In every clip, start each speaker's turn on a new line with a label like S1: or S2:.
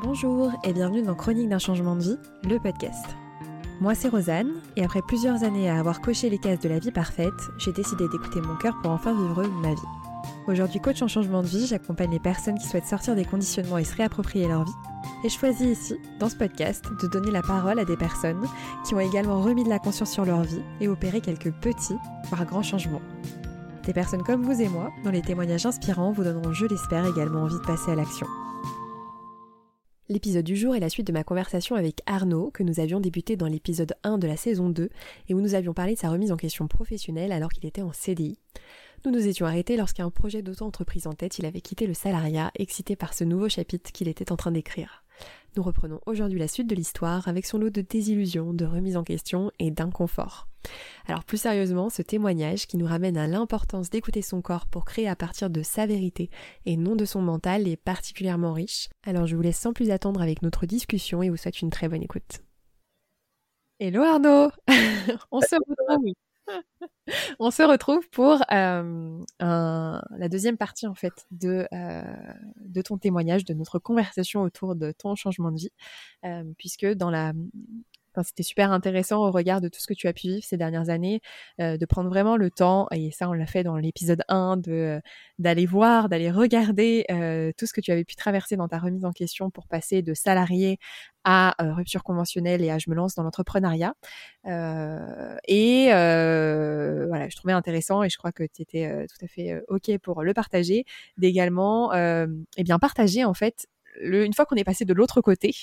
S1: Bonjour et bienvenue dans Chronique d'un changement de vie, le podcast. Moi c'est Rosanne et après plusieurs années à avoir coché les cases de la vie parfaite, j'ai décidé d'écouter mon cœur pour enfin vivre ma vie. Aujourd'hui coach en changement de vie, j'accompagne les personnes qui souhaitent sortir des conditionnements et se réapproprier leur vie. Et je choisis ici, dans ce podcast, de donner la parole à des personnes qui ont également remis de la conscience sur leur vie et opéré quelques petits, voire grands changements. Des personnes comme vous et moi, dont les témoignages inspirants vous donneront, je l'espère, également envie de passer à l'action. L'épisode du jour est la suite de ma conversation avec Arnaud que nous avions débuté dans l'épisode 1 de la saison 2 et où nous avions parlé de sa remise en question professionnelle alors qu'il était en CDI. Nous nous étions arrêtés lorsqu'un projet d'auto-entreprise en tête, il avait quitté le salariat, excité par ce nouveau chapitre qu'il était en train d'écrire. Nous reprenons aujourd'hui la suite de l'histoire avec son lot de désillusions, de remise en question et d'inconfort. Alors plus sérieusement, ce témoignage qui nous ramène à l'importance d'écouter son corps pour créer à partir de sa vérité et non de son mental est particulièrement riche. Alors je vous laisse sans plus attendre avec notre discussion et vous souhaite une très bonne écoute. Hello Arnaud On se retrouve On se retrouve pour euh, la deuxième partie en fait de, euh, de ton témoignage, de notre conversation autour de ton changement de vie, euh, puisque dans la c'était super intéressant au regard de tout ce que tu as pu vivre ces dernières années, euh, de prendre vraiment le temps, et ça on l'a fait dans l'épisode 1, de euh, d'aller voir, d'aller regarder euh, tout ce que tu avais pu traverser dans ta remise en question pour passer de salarié à rupture conventionnelle et à je me lance dans l'entrepreneuriat. et voilà, je trouvais intéressant et je crois que tu étais tout à fait OK pour le partager, d'également eh bien partager en fait une fois qu'on est passé de l'autre côté,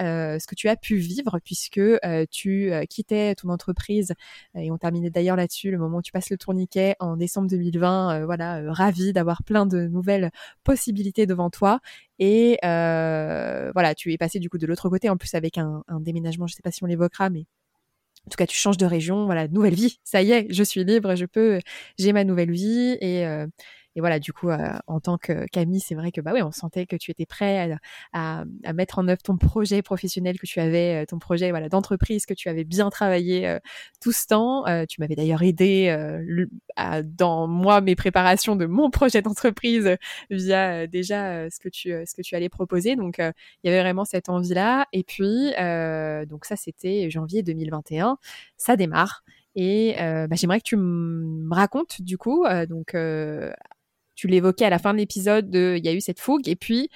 S1: euh, ce que tu as pu vivre puisque euh, tu euh, quittais ton entreprise et on terminait d'ailleurs là-dessus le moment où tu passes le tourniquet en décembre 2020, voilà, ravi d'avoir plein de nouvelles possibilités devant toi et voilà, tu es passé du coup de l'autre côté en plus avec un, un déménagement, je sais pas si on l'évoquera, mais en tout cas, tu changes de région, voilà, nouvelle vie. Ça y est, je suis libre, je peux, j'ai ma nouvelle vie et et voilà, du coup, euh, en tant que Camille, c'est vrai que bah oui, on sentait que tu étais prêt à, à, mettre en œuvre ton projet professionnel que tu avais, euh, ton projet voilà d'entreprise que tu avais bien travaillé euh, tout ce temps. tu m'avais d'ailleurs aidé à, dans moi mes préparations de mon projet d'entreprise via déjà ce que tu ce que tu allais proposer. Donc il y avait vraiment cette envie là. Et puis donc ça c'était janvier 2021, ça démarre. Et bah, j'aimerais que tu me racontes du coup, donc tu l'évoquais à la fin de l'épisode, il y a eu cette fougue et puis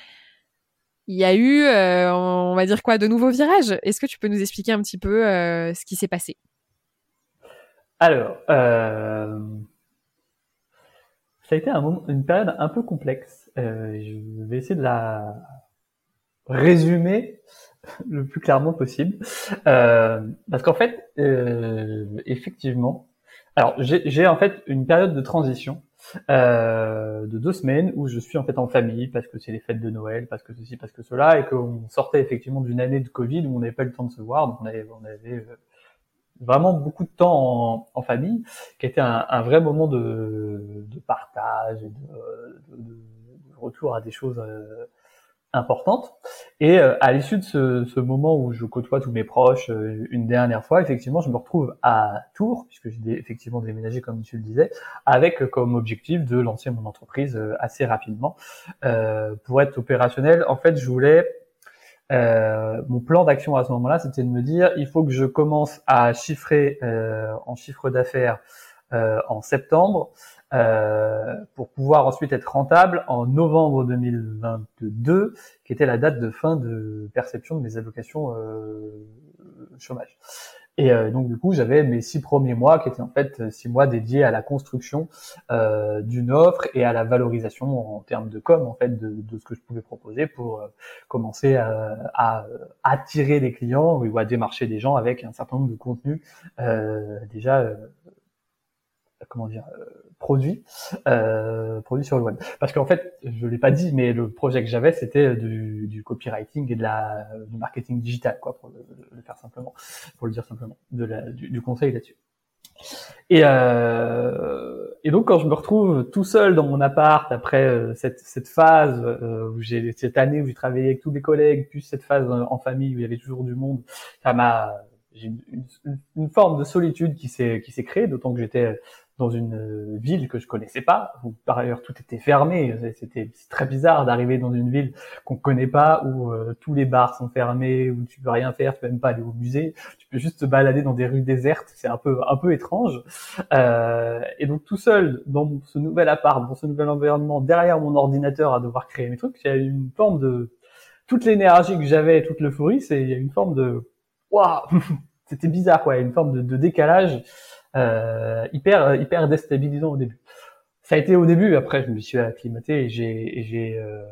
S1: il y a eu, euh, on va dire quoi, de nouveaux virages. Est-ce que tu peux nous expliquer un petit peu euh, ce qui s'est passé?
S2: Alors, euh, ça a été une période un peu complexe. je vais essayer de la résumer le plus clairement possible, parce qu'en fait, effectivement, alors j'ai en fait une période de transition euh, de deux semaines où je suis en fait en famille parce que c'est les fêtes de Noël, parce que ceci, parce que cela, et qu'on sortait effectivement d'une année de Covid où on n'avait pas eu le temps de se voir, donc on avait, on avait euh, vraiment beaucoup de temps en, famille, qui était un, vrai moment de, de partage et de, de, retour à des choses euh, importante. Et euh, à l'issue de ce, ce, moment où je côtoie tous mes proches euh, une dernière fois, effectivement, je me retrouve à Tours, puisque j'ai effectivement déménagé comme tu le disais, avec euh, comme objectif de lancer mon entreprise assez rapidement. pour être opérationnel, en fait, je voulais mon plan d'action à ce moment-là, c'était de me dire, il faut que je commence à chiffrer en chiffre d'affaires en septembre euh, pour pouvoir ensuite être rentable en novembre 2022, qui était la date de fin de perception de mes allocations euh, chômage. Et euh, donc du coup, j'avais mes six premiers mois qui étaient en fait six mois dédiés à la construction euh, d'une offre et à la valorisation en termes de com en fait de, de ce que je pouvais proposer pour euh, commencer à, à, attirer des clients ou à démarcher des gens avec un certain nombre de contenus déjà comment dire produit euh, produit sur le web. Parce qu'en fait, je l'ai pas dit, mais le projet que j'avais, c'était du, du, copywriting et de la du marketing digital, quoi, pour le, faire simplement, pour le dire simplement, de la, du, conseil là-dessus. Et, euh, et donc quand je me retrouve tout seul dans mon appart après euh, cette, cette phase euh, où j'ai cette année où j'ai travaillé avec tous mes collègues, plus cette phase en famille où il y avait toujours du monde, ça m'a j'ai une, une, une, forme de solitude qui s'est qui s'est créée, d'autant que j'étais dans une euh, ville que je connaissais pas, où par ailleurs tout était fermé. C'était très bizarre d'arriver dans une ville qu'on connaît pas, où euh, tous les bars sont fermés, où tu peux rien faire, tu peux même pas aller au musée, tu peux juste te balader dans des rues désertes. C'est un peu un peu étrange. Euh, et donc tout seul dans ce nouvel appart, dans ce nouvel environnement, derrière mon ordinateur à devoir créer mes trucs, il y a une forme de toute l'énergie que j'avais, toute l'euphorie, c'est il y a une forme de waouh, c'était bizarre quoi, une forme de décalage euh, hyper hyper déstabilisant au début. Ça a été au début, après je me suis acclimaté et j'ai j'ai euh,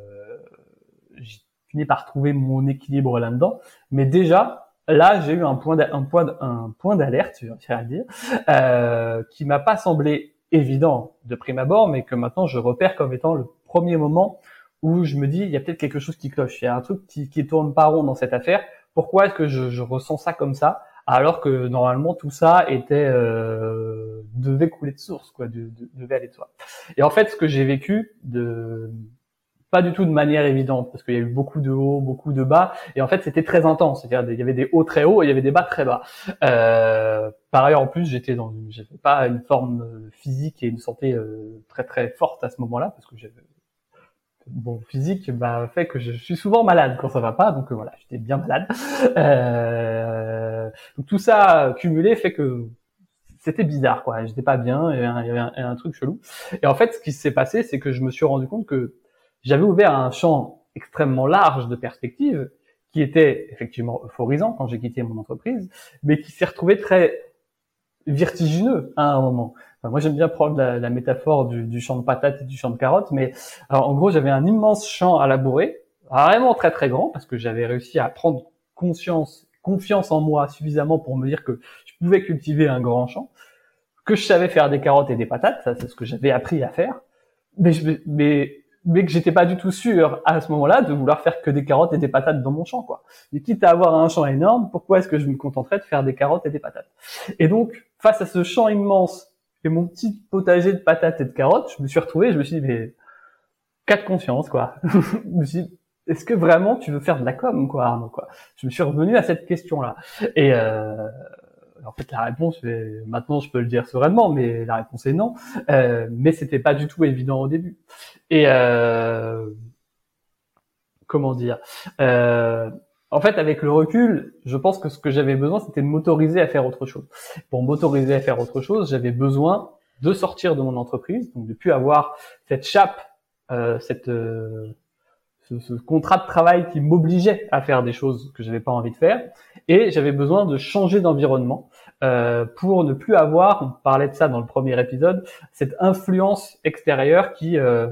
S2: fini par trouver mon équilibre là-dedans. Mais déjà là, j'ai eu un point un point un point d'alerte, je vais dire, euh, qui m'a pas semblé évident de prime abord, mais que maintenant je repère comme étant le premier moment où je me dis il y a peut-être quelque chose qui cloche, il y a un truc qui qui tourne pas rond dans cette affaire. Pourquoi est-ce que je ressens ça comme ça? Alors que normalement tout ça était euh, devait couler de source, quoi, de, de, devait aller de soi. Et en fait, ce que j'ai vécu, de pas du tout de manière évidente, parce qu'il y a eu beaucoup de hauts, beaucoup de bas, et en fait c'était très intense. C'est-à-dire il y avait des hauts très hauts et il y avait des bas très bas. Euh, par ailleurs, en plus, j'étais dans, j'avais pas une forme physique et une santé euh, très très forte à ce moment-là, parce que j'avais bon physique bah fait que je suis souvent malade quand ça va pas donc euh, voilà j'étais bien malade euh, donc tout ça cumulé fait que c'était bizarre quoi. J'étais pas bien il y avait, un, truc chelou. Et en fait ce qui s'est passé c'est que je me suis rendu compte que j'avais ouvert un champ extrêmement large de perspectives qui était effectivement euphorisant quand j'ai quitté mon entreprise mais qui s'est retrouvé très vertigineux à un moment. Moi, j'aime bien prendre la, métaphore du, champ de patates et du champ de carottes, mais en gros, j'avais un immense champ à labourer, vraiment très très grand, parce que j'avais réussi à prendre conscience, confiance en moi suffisamment pour me dire que je pouvais cultiver un grand champ, que je savais faire des carottes et des patates, ça c'est ce que j'avais appris à faire, mais, je, mais mais que j'étais pas du tout sûr à ce moment-là de vouloir faire que des carottes et des patates dans mon champ, quoi. Et quitte à avoir un champ énorme, pourquoi est-ce que je me contenterais de faire des carottes et des patates? Et donc, face à ce champ immense et mon petit potager de patates et de carottes, je me suis retrouvé, je me suis dit, mais, de confiance, quoi. je me suis dit, est-ce que vraiment tu veux faire de la com, quoi, Arnaud, quoi? Je me suis revenu à cette question-là. Et, euh, en fait, la réponse, maintenant, je peux le dire sereinement, mais la réponse est non. Euh, mais c'était pas du tout évident au début. Et, euh, comment dire? Euh, en fait, avec le recul, je pense que ce que j'avais besoin, c'était de m'autoriser à faire autre chose. Pour m'autoriser à faire autre chose, j'avais besoin de sortir de mon entreprise, donc de plus avoir cette chape, euh, cette, euh, ce, ce, contrat de travail qui m'obligeait à faire des choses que j'avais pas envie de faire, et j'avais besoin de changer d'environnement euh, pour ne plus avoir, on parlait de ça dans le premier épisode, cette influence extérieure qui euh,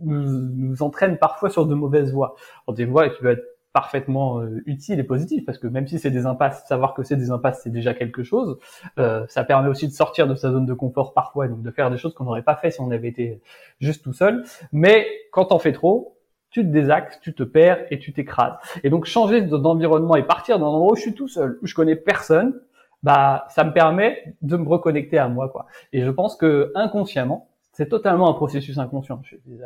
S2: nous, nous, entraîne parfois sur de mauvaises voies, des voies qui peuvent être parfaitement euh, utile et positif parce que même si c'est des impasses, savoir que c'est des impasses, c'est déjà quelque chose. Euh, ça permet aussi de sortir de sa zone de confort parfois et donc de faire des choses qu'on n'aurait pas fait si on avait été juste tout seul. Mais quand t'en fais trop, tu te désaxes, tu te perds et tu t'écrases. Et donc changer d'environnement et partir d'un endroit où je suis tout seul, où je connais personne, bah ça me permet de me reconnecter à moi quoi. Et je pense que inconsciemment, c'est totalement un processus inconscient.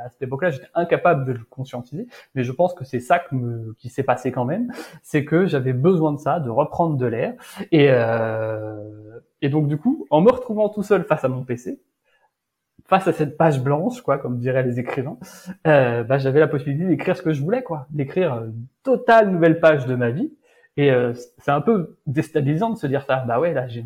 S2: À cette époque-là, j'étais incapable de le conscientiser, mais je pense que c'est ça qui s'est passé quand même, c'est que j'avais besoin de ça, de reprendre de l'air, et, euh, et donc du coup, en me retrouvant tout seul face à mon PC, face à cette page blanche, quoi, comme diraient les écrivains, euh, bah, j'avais la possibilité d'écrire ce que je voulais, quoi, d'écrire une totale nouvelle page de ma vie, et euh, c'est un peu déstabilisant de se dire ça. Bah ouais, là, j'ai,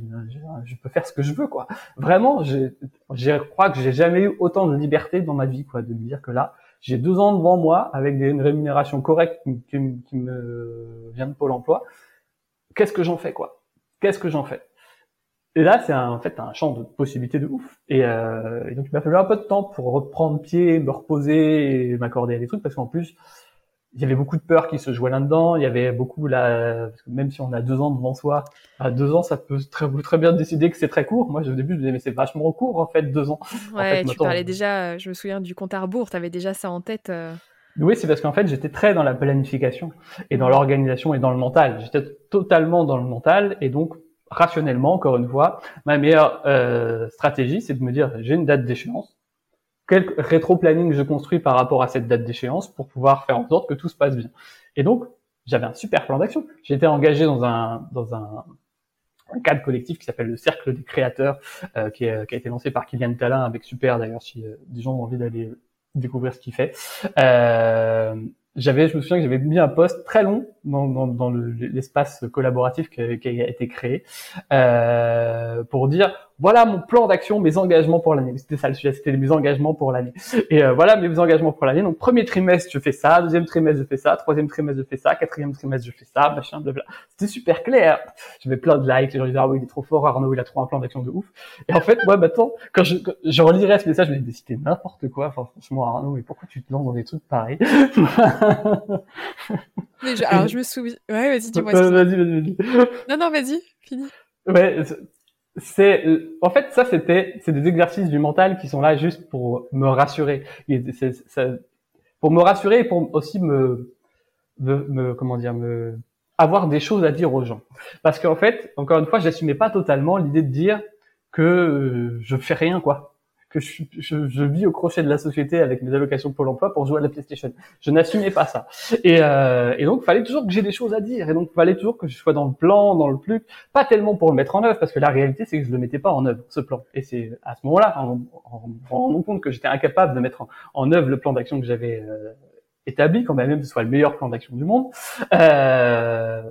S2: je peux faire ce que je veux, quoi. Vraiment, je crois que j'ai jamais eu autant de liberté dans ma vie, quoi, de me dire que là, j'ai deux ans devant moi avec une rémunération correcte qui, me vient de Pôle Emploi. Qu'est-ce que j'en fais, quoi? Qu'est-ce que j'en fais? Et là, c'est en fait un champ de possibilités de ouf. Et, euh, et donc, il m'a fallu un peu de temps pour reprendre pied, me reposer et m'accorder à des trucs, parce qu'en plus, il y avait beaucoup de peur qui se jouait là-dedans. Il y avait beaucoup là, parce que même si on a deux ans devant soi, à deux ans, ça peut très, très bien décider que c'est très court. Moi, au début, je me disais, mais c'est vachement court, en fait, deux ans.
S1: Ouais, tu parlais déjà, je me souviens du compte à rebours, tu avais déjà ça en tête. Euh.
S2: Oui, c'est parce qu'en fait, j'étais très dans la planification et dans l'organisation et dans le mental. J'étais totalement dans le mental et donc, rationnellement, encore une fois, ma meilleure euh, stratégie, c'est de me dire, j'ai une date d'échéance quel rétro-planning je construis par rapport à cette date d'échéance pour pouvoir faire en sorte que tout se passe bien. Et donc, j'avais un super plan d'action. J'étais engagé dans un, dans un, cadre collectif qui s'appelle le Cercle des créateurs, euh, qui, qui, a été lancé par Kylian Talin avec Super d'ailleurs si des gens ont envie d'aller découvrir ce qu'il fait. Euh, j'avais, je me souviens que j'avais mis un post très long dans, l'espace collaboratif qui a, qui a, été créé euh, pour dire voilà mon plan d'action, mes engagements pour l'année. C'était ça le sujet, c'était mes engagements pour l'année. Et euh, voilà mes engagements pour l'année. Donc premier trimestre je fais ça, deuxième trimestre je fais ça, troisième trimestre je fais ça, quatrième trimestre je fais ça, machin, blabla. C'était super clair. J'avais plein de likes, les gens disaient ah oui il est trop fort Arnaud, il a trop un plan d'action de ouf. Et en fait moi maintenant quand je, quand je relirais ce message, je me disais c'était n'importe quoi. Enfin franchement Arnaud, mais pourquoi tu te lances dans des trucs pareils?
S1: Mais je, alors je me souviens. Ouais vas-y dis-moi.
S2: vas-y vas-y vas-y.
S1: Non non vas-y fini.
S2: Ouais c'est en fait ça c'était c'est des exercices du mental qui sont là juste pour me rassurer. Pour me rassurer et pour aussi me, me, comment dire me avoir des choses à dire aux gens. Parce qu'en fait encore une fois j'assumais pas totalement l'idée de dire que euh, je fais rien quoi que je, je, je, vis au crochet de la société avec mes allocations Pôle emploi pour jouer à la PlayStation. Je n'assumais pas ça. Et, euh, et donc, il fallait toujours que j'ai des choses à dire. Et donc, il fallait toujours que je sois dans le plan, dans le plus, pas tellement pour le mettre en œuvre, parce que la réalité, c'est que je le mettais pas en œuvre, ce plan. Et c'est à ce moment-là, en, en rendant compte que j'étais incapable de mettre en, en œuvre le plan d'action que j'avais euh, établi, quand même, que ce soit le meilleur plan d'action du monde, euh,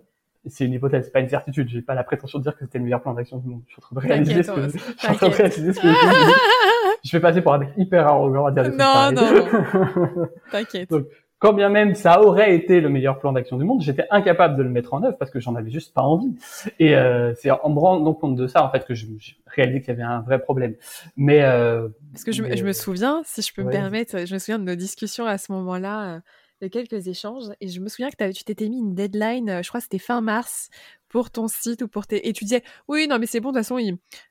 S2: c'est une hypothèse, pas une certitude. J'ai pas la prétention de dire que c'était le meilleur plan d'action du monde. Je suis en train de réaliser ce que, je suis en train de réaliser ce que je vais passer pour un mec hyper arrogant à dire des
S1: Non, non, non. T'inquiète.
S2: Donc, quand bien même ça aurait été le meilleur plan d'action du monde, j'étais incapable de le mettre en œuvre parce que j'en avais juste pas envie. Et euh, c'est en me rendant compte de ça, en fait, que je, je réalisé qu'il y avait un vrai problème. Mais euh,
S1: parce que je, je, me souviens, si je peux me permettre, je me souviens de nos discussions à ce moment-là. Euh, de quelques échanges et je me souviens que tu t'étais mis une deadline, euh, je crois que c'était fin mars pour ton site ou pour tes et tu disais oui non mais c'est bon de toute façon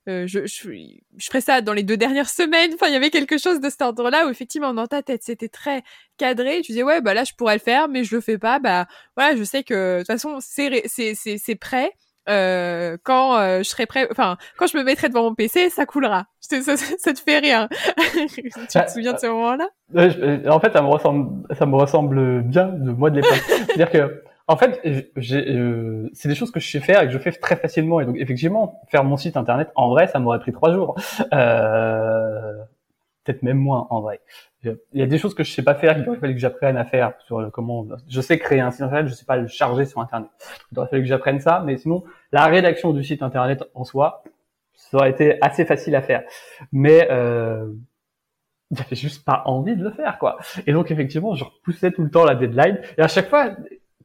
S1: euh, je, je, je ferai ça dans les deux dernières semaines enfin il y avait quelque chose de cet ordre là où effectivement dans ta tête c'était très cadré tu disais ouais bah là je pourrais le faire mais je le fais pas bah voilà je sais que de toute façon c'est c'est c'est prêt euh, quand euh, je serai prêt, enfin quand je me mettrai devant mon PC, ça coulera. Ça, ça, ça te fait rien. tu te bah, souviens de ce moment-là?
S2: En fait, ça me ressemble, ça me ressemble bien de moi de l'époque. C'est-à-dire que, en fait, euh, c'est des choses que je sais faire et que je fais très facilement. Et donc, effectivement, faire mon site internet, en vrai, ça m'aurait pris trois jours. Euh, peut-être même moins en vrai. Il y a des choses que je sais pas faire, qu'il aurait fallu que j'apprenne à faire sur comment. Je sais créer un site internet, je sais pas le charger sur internet. Il aurait fallu que j'apprenne ça, mais sinon la rédaction du site internet en soi, ça aurait été assez facile à faire. Mais euh, j'avais juste pas envie de le faire, quoi. Et donc effectivement, je repoussais tout le temps la deadline. Et à chaque fois,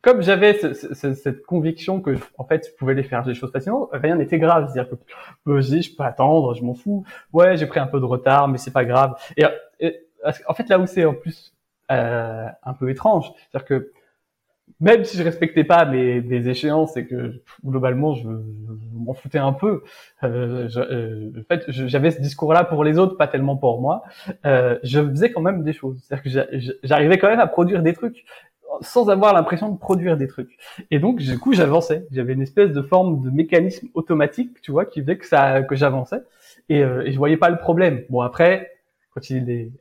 S2: comme j'avais cette conviction que en fait je pouvais les faire des choses facilement, rien n'était grave. C'est-à-dire que euh, je dis je peux attendre, je m'en fous. Ouais, j'ai pris un peu de retard, mais c'est pas grave. Et, en fait là où c'est en plus euh, un peu étrange, c'est-à-dire que même si je respectais pas mes, mes échéances et que globalement je, je m'en foutais un peu, euh, je, euh, en fait j'avais ce discours-là pour les autres, pas tellement pour moi. Euh, je faisais quand même des choses, c'est-à-dire que j'arrivais quand même à produire des trucs sans avoir l'impression de produire des trucs. Et donc, du coup, j'avançais. J'avais une espèce de forme de mécanisme automatique, tu vois, qui faisait que ça, que j'avançais. Et, euh, et je voyais pas le problème. Bon, après, quand il est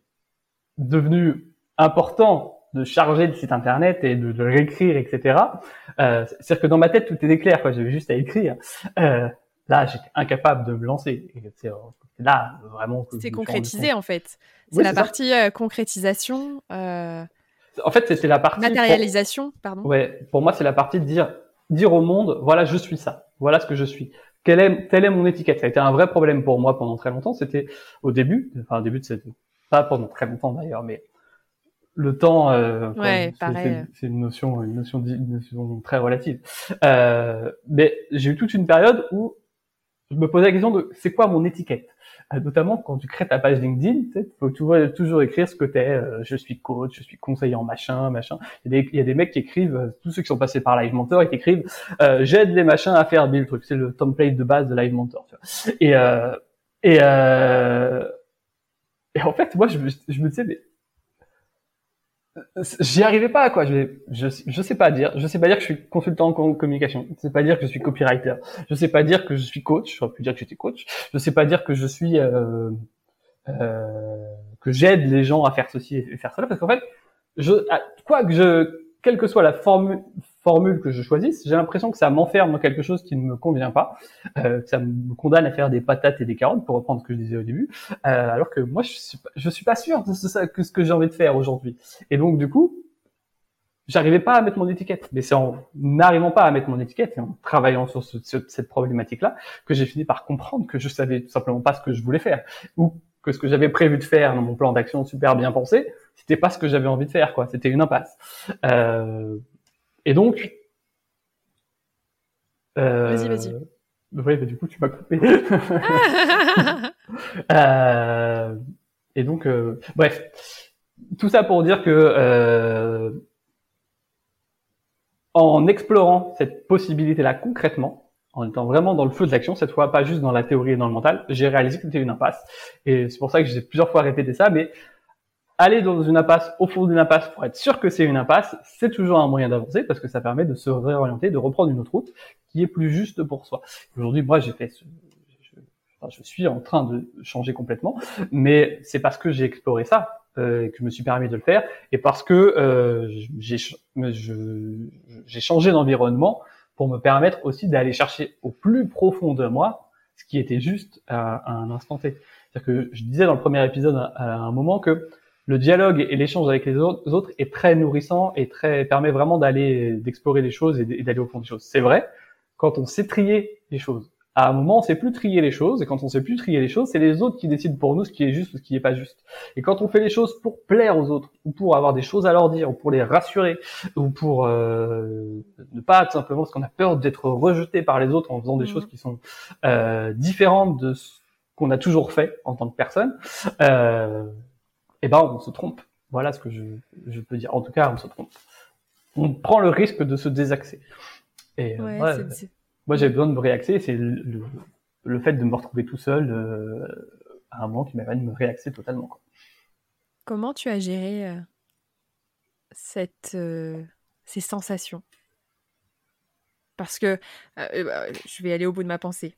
S2: devenu important de charger le site internet et de, le réécrire, etc. Euh, C'est-à-dire que dans ma tête, tout était clair, quoi. J'avais juste à écrire. Euh, là, j'étais incapable de me lancer. C'est là, vraiment.
S1: C'est concrétisé, en fait. C'est la partie euh, concrétisation. Euh
S2: en fait, c'était la partie
S1: matérialisation, pardon.
S2: Ouais, pour moi, c'est la partie de dire dire au monde, voilà, je suis ça, voilà ce que je suis. Quelle est, telle est mon étiquette. Ça a été un vrai problème pour moi pendant très longtemps. C'était au début, enfin au début de cette, pas pendant très longtemps d'ailleurs, mais le temps, euh,
S1: ouais,
S2: c'est une notion, une notion, une notion très relative. Euh, mais j'ai eu toute une période où je me posais la question de c'est quoi mon étiquette? Notamment quand tu crées ta page LinkedIn, tu faut tu toujours écrire ce que t'es. Euh, je suis coach, je suis conseiller en machin, machin. Il y a des, il y a des mecs qui écrivent, euh, tous ceux qui sont passés par Live Mentor, ils écrivent euh, j'aide les machins à faire le truc. C'est le template de base de Live Mentor. Tu vois. Et et et en fait, moi, je, je me disais mais J'y arrivais pas, quoi. Je, je, je sais pas dire. Je sais pas dire que je suis consultant en communication. Je sais pas dire que je suis copywriter. Je sais pas dire que je suis coach. J'aurais pu dire que j'étais coach. Je sais pas dire que je suis euh, euh, que j'aide les gens à faire ceci et faire cela, parce qu'en fait, je quoi que je, quelle que soit la forme, formule que je choisisse, j'ai l'impression que ça m'enferme dans quelque chose qui ne me convient pas, euh, que ça me condamne à faire des patates et des carottes, pour reprendre ce que je disais au début, euh, alors que moi, je suis pas, suis pas sûr de ce, que ce que j'ai envie de faire aujourd'hui. Et donc, du coup, j'arrivais pas à mettre mon étiquette. Mais c'est en n'arrivant pas à mettre mon étiquette et en travaillant sur ce, cette problématique-là que j'ai fini par comprendre que je savais tout simplement pas ce que je voulais faire ou que ce que j'avais prévu de faire dans mon plan d'action super bien pensé, c'était pas ce que j'avais envie de faire, quoi. C'était une impasse. Euh, et donc.
S1: Euh, vas-y, vas-y.
S2: Oui, bah, du coup, tu m'as coupé. euh, et donc, euh, bref, tout ça pour dire que euh, en explorant cette possibilité-là concrètement, en étant vraiment dans le feu de l'action, cette fois pas juste dans la théorie et dans le mental, j'ai réalisé que c'était une impasse. Et c'est pour ça que j'ai plusieurs fois répété ça, mais aller dans une impasse, au fond d'une impasse, pour être sûr que c'est une impasse, c'est toujours un moyen d'avancer parce que ça permet de se réorienter, de reprendre une autre route qui est plus juste pour soi. Aujourd'hui, moi, j'ai fait, je, je, suis en train de changer complètement, mais c'est parce que j'ai exploré ça euh, que je me suis permis de le faire et parce que euh, j'ai changé d'environnement pour me permettre aussi d'aller chercher au plus profond de moi ce qui était juste à un instant T. C'est-à-dire que je disais dans le premier épisode à un moment que le dialogue et l'échange avec les autres est très nourrissant et très permet vraiment d'aller d'explorer les choses et d'aller au fond des choses. C'est vrai quand on sait trier les choses. À un moment, on sait plus trier les choses et quand on sait plus trier les choses, c'est les autres qui décident pour nous ce qui est juste ou ce qui est pas juste. Et quand on fait les choses pour plaire aux autres ou pour avoir des choses à leur dire ou pour les rassurer ou pour euh, ne pas tout simplement parce qu'on a peur d'être rejeté par les autres en faisant des mmh. choses qui sont euh, différentes de ce qu'on a toujours fait en tant que personne, euh, eh ben on se trompe. Voilà ce que je, je, peux dire. En tout cas, on se trompe. On prend le risque de se désaxer. Et euh, moi, j'ai besoin de me réaxer. C'est le, le, fait de me retrouver tout seul euh, à un moment qui m'amène de me réaxer totalement. Quoi.
S1: Comment tu as géré euh, cette, euh, ces sensations? Parce que je vais aller au bout de ma pensée.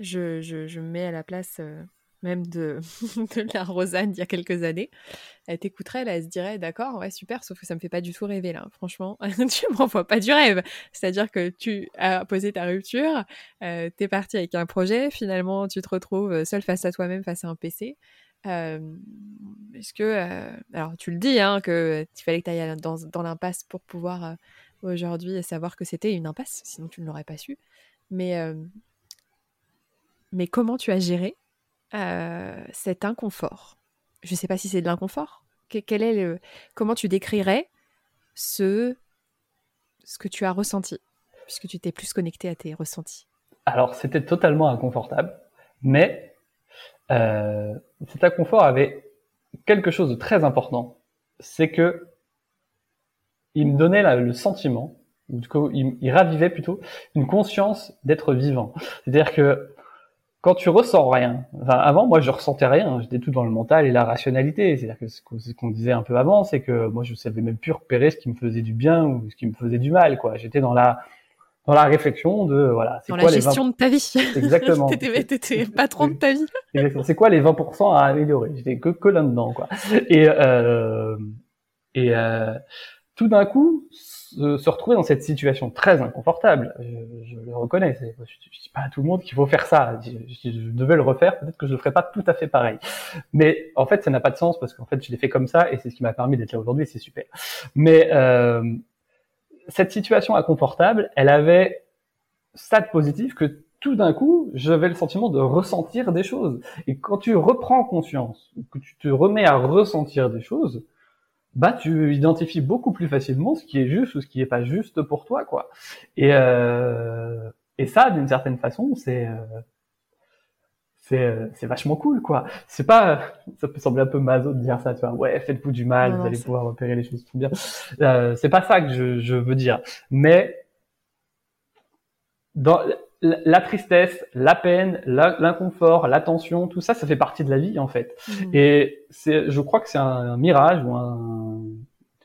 S1: Je, je, je me mets à la place même de, la Rosanne d'il y a quelques années, elle t'écouterait, elle se dirait d'accord, ouais, super, sauf que ça me fait pas du tout rêver là. Franchement, tu m'envoies pas du rêve. C'est-à-dire que tu as posé ta rupture, euh, t'es parti avec un projet, finalement tu te retrouves seul face à toi-même, face à un PC. Euh, Est-ce que, euh, alors tu le dis, hein, que il fallait que tu ailles dans, dans l'impasse pour pouvoir euh, aujourd'hui savoir que c'était une impasse, sinon tu ne l'aurais pas su. Mais, euh, mais comment tu as géré euh, cet inconfort. Je ne sais pas si c'est de l'inconfort. Quel est le, comment tu décrirais ce, ce que tu as ressenti, puisque tu t'es plus connecté à tes ressentis?
S2: Alors, c'était totalement inconfortable, mais euh, cet inconfort avait quelque chose de très important. C'est que il me donnait le sentiment, ou il, il ravivait plutôt une conscience d'être vivant. C'est-à-dire que quand tu ressens rien, enfin, avant, moi, je ressentais rien. J'étais tout dans le mental et la rationalité. C'est-à-dire que ce qu'on disait un peu avant, c'est que moi, je savais même plus repérer ce qui me faisait du bien ou ce qui me faisait du mal, quoi. J'étais dans la, dans la réflexion de, voilà.
S1: Dans la gestion de ta vie.
S2: Exactement.
S1: t'étais, patron de ta vie.
S2: C'est quoi les 20% à améliorer? J'étais que, que là-dedans, quoi. Et, euh, et, euh, tout d'un coup, se, retrouver dans cette situation très inconfortable. Je, je le reconnais. Je, je dis pas à tout le monde qu'il faut faire ça. Je, je devais le refaire, peut-être que je le ferais pas tout à fait pareil. Mais en fait, ça n'a pas de sens parce qu'en fait, je l'ai fait comme ça et c'est ce qui m'a permis d'être là aujourd'hui. C'est super. Mais euh, cette situation inconfortable, elle avait ça de positif que tout d'un coup, j'avais le sentiment de ressentir des choses. Et quand tu reprends conscience, que tu te remets à ressentir des choses, bah tu identifies beaucoup plus facilement ce qui est juste ou ce qui est pas juste pour toi quoi. Et euh, et ça d'une certaine façon c'est euh, c'est c'est vachement cool quoi. C'est pas ça peut sembler un peu maso de dire ça tu vois ouais faites-vous du mal vous allez pouvoir repérer les choses bien. Euh, c'est pas ça que je, je veux dire. Mais dans la tristesse, la peine, l'inconfort, la tension, tout ça, ça fait partie de la vie en fait. Mhm. Et c'est, je crois que c'est un, mirage ou un,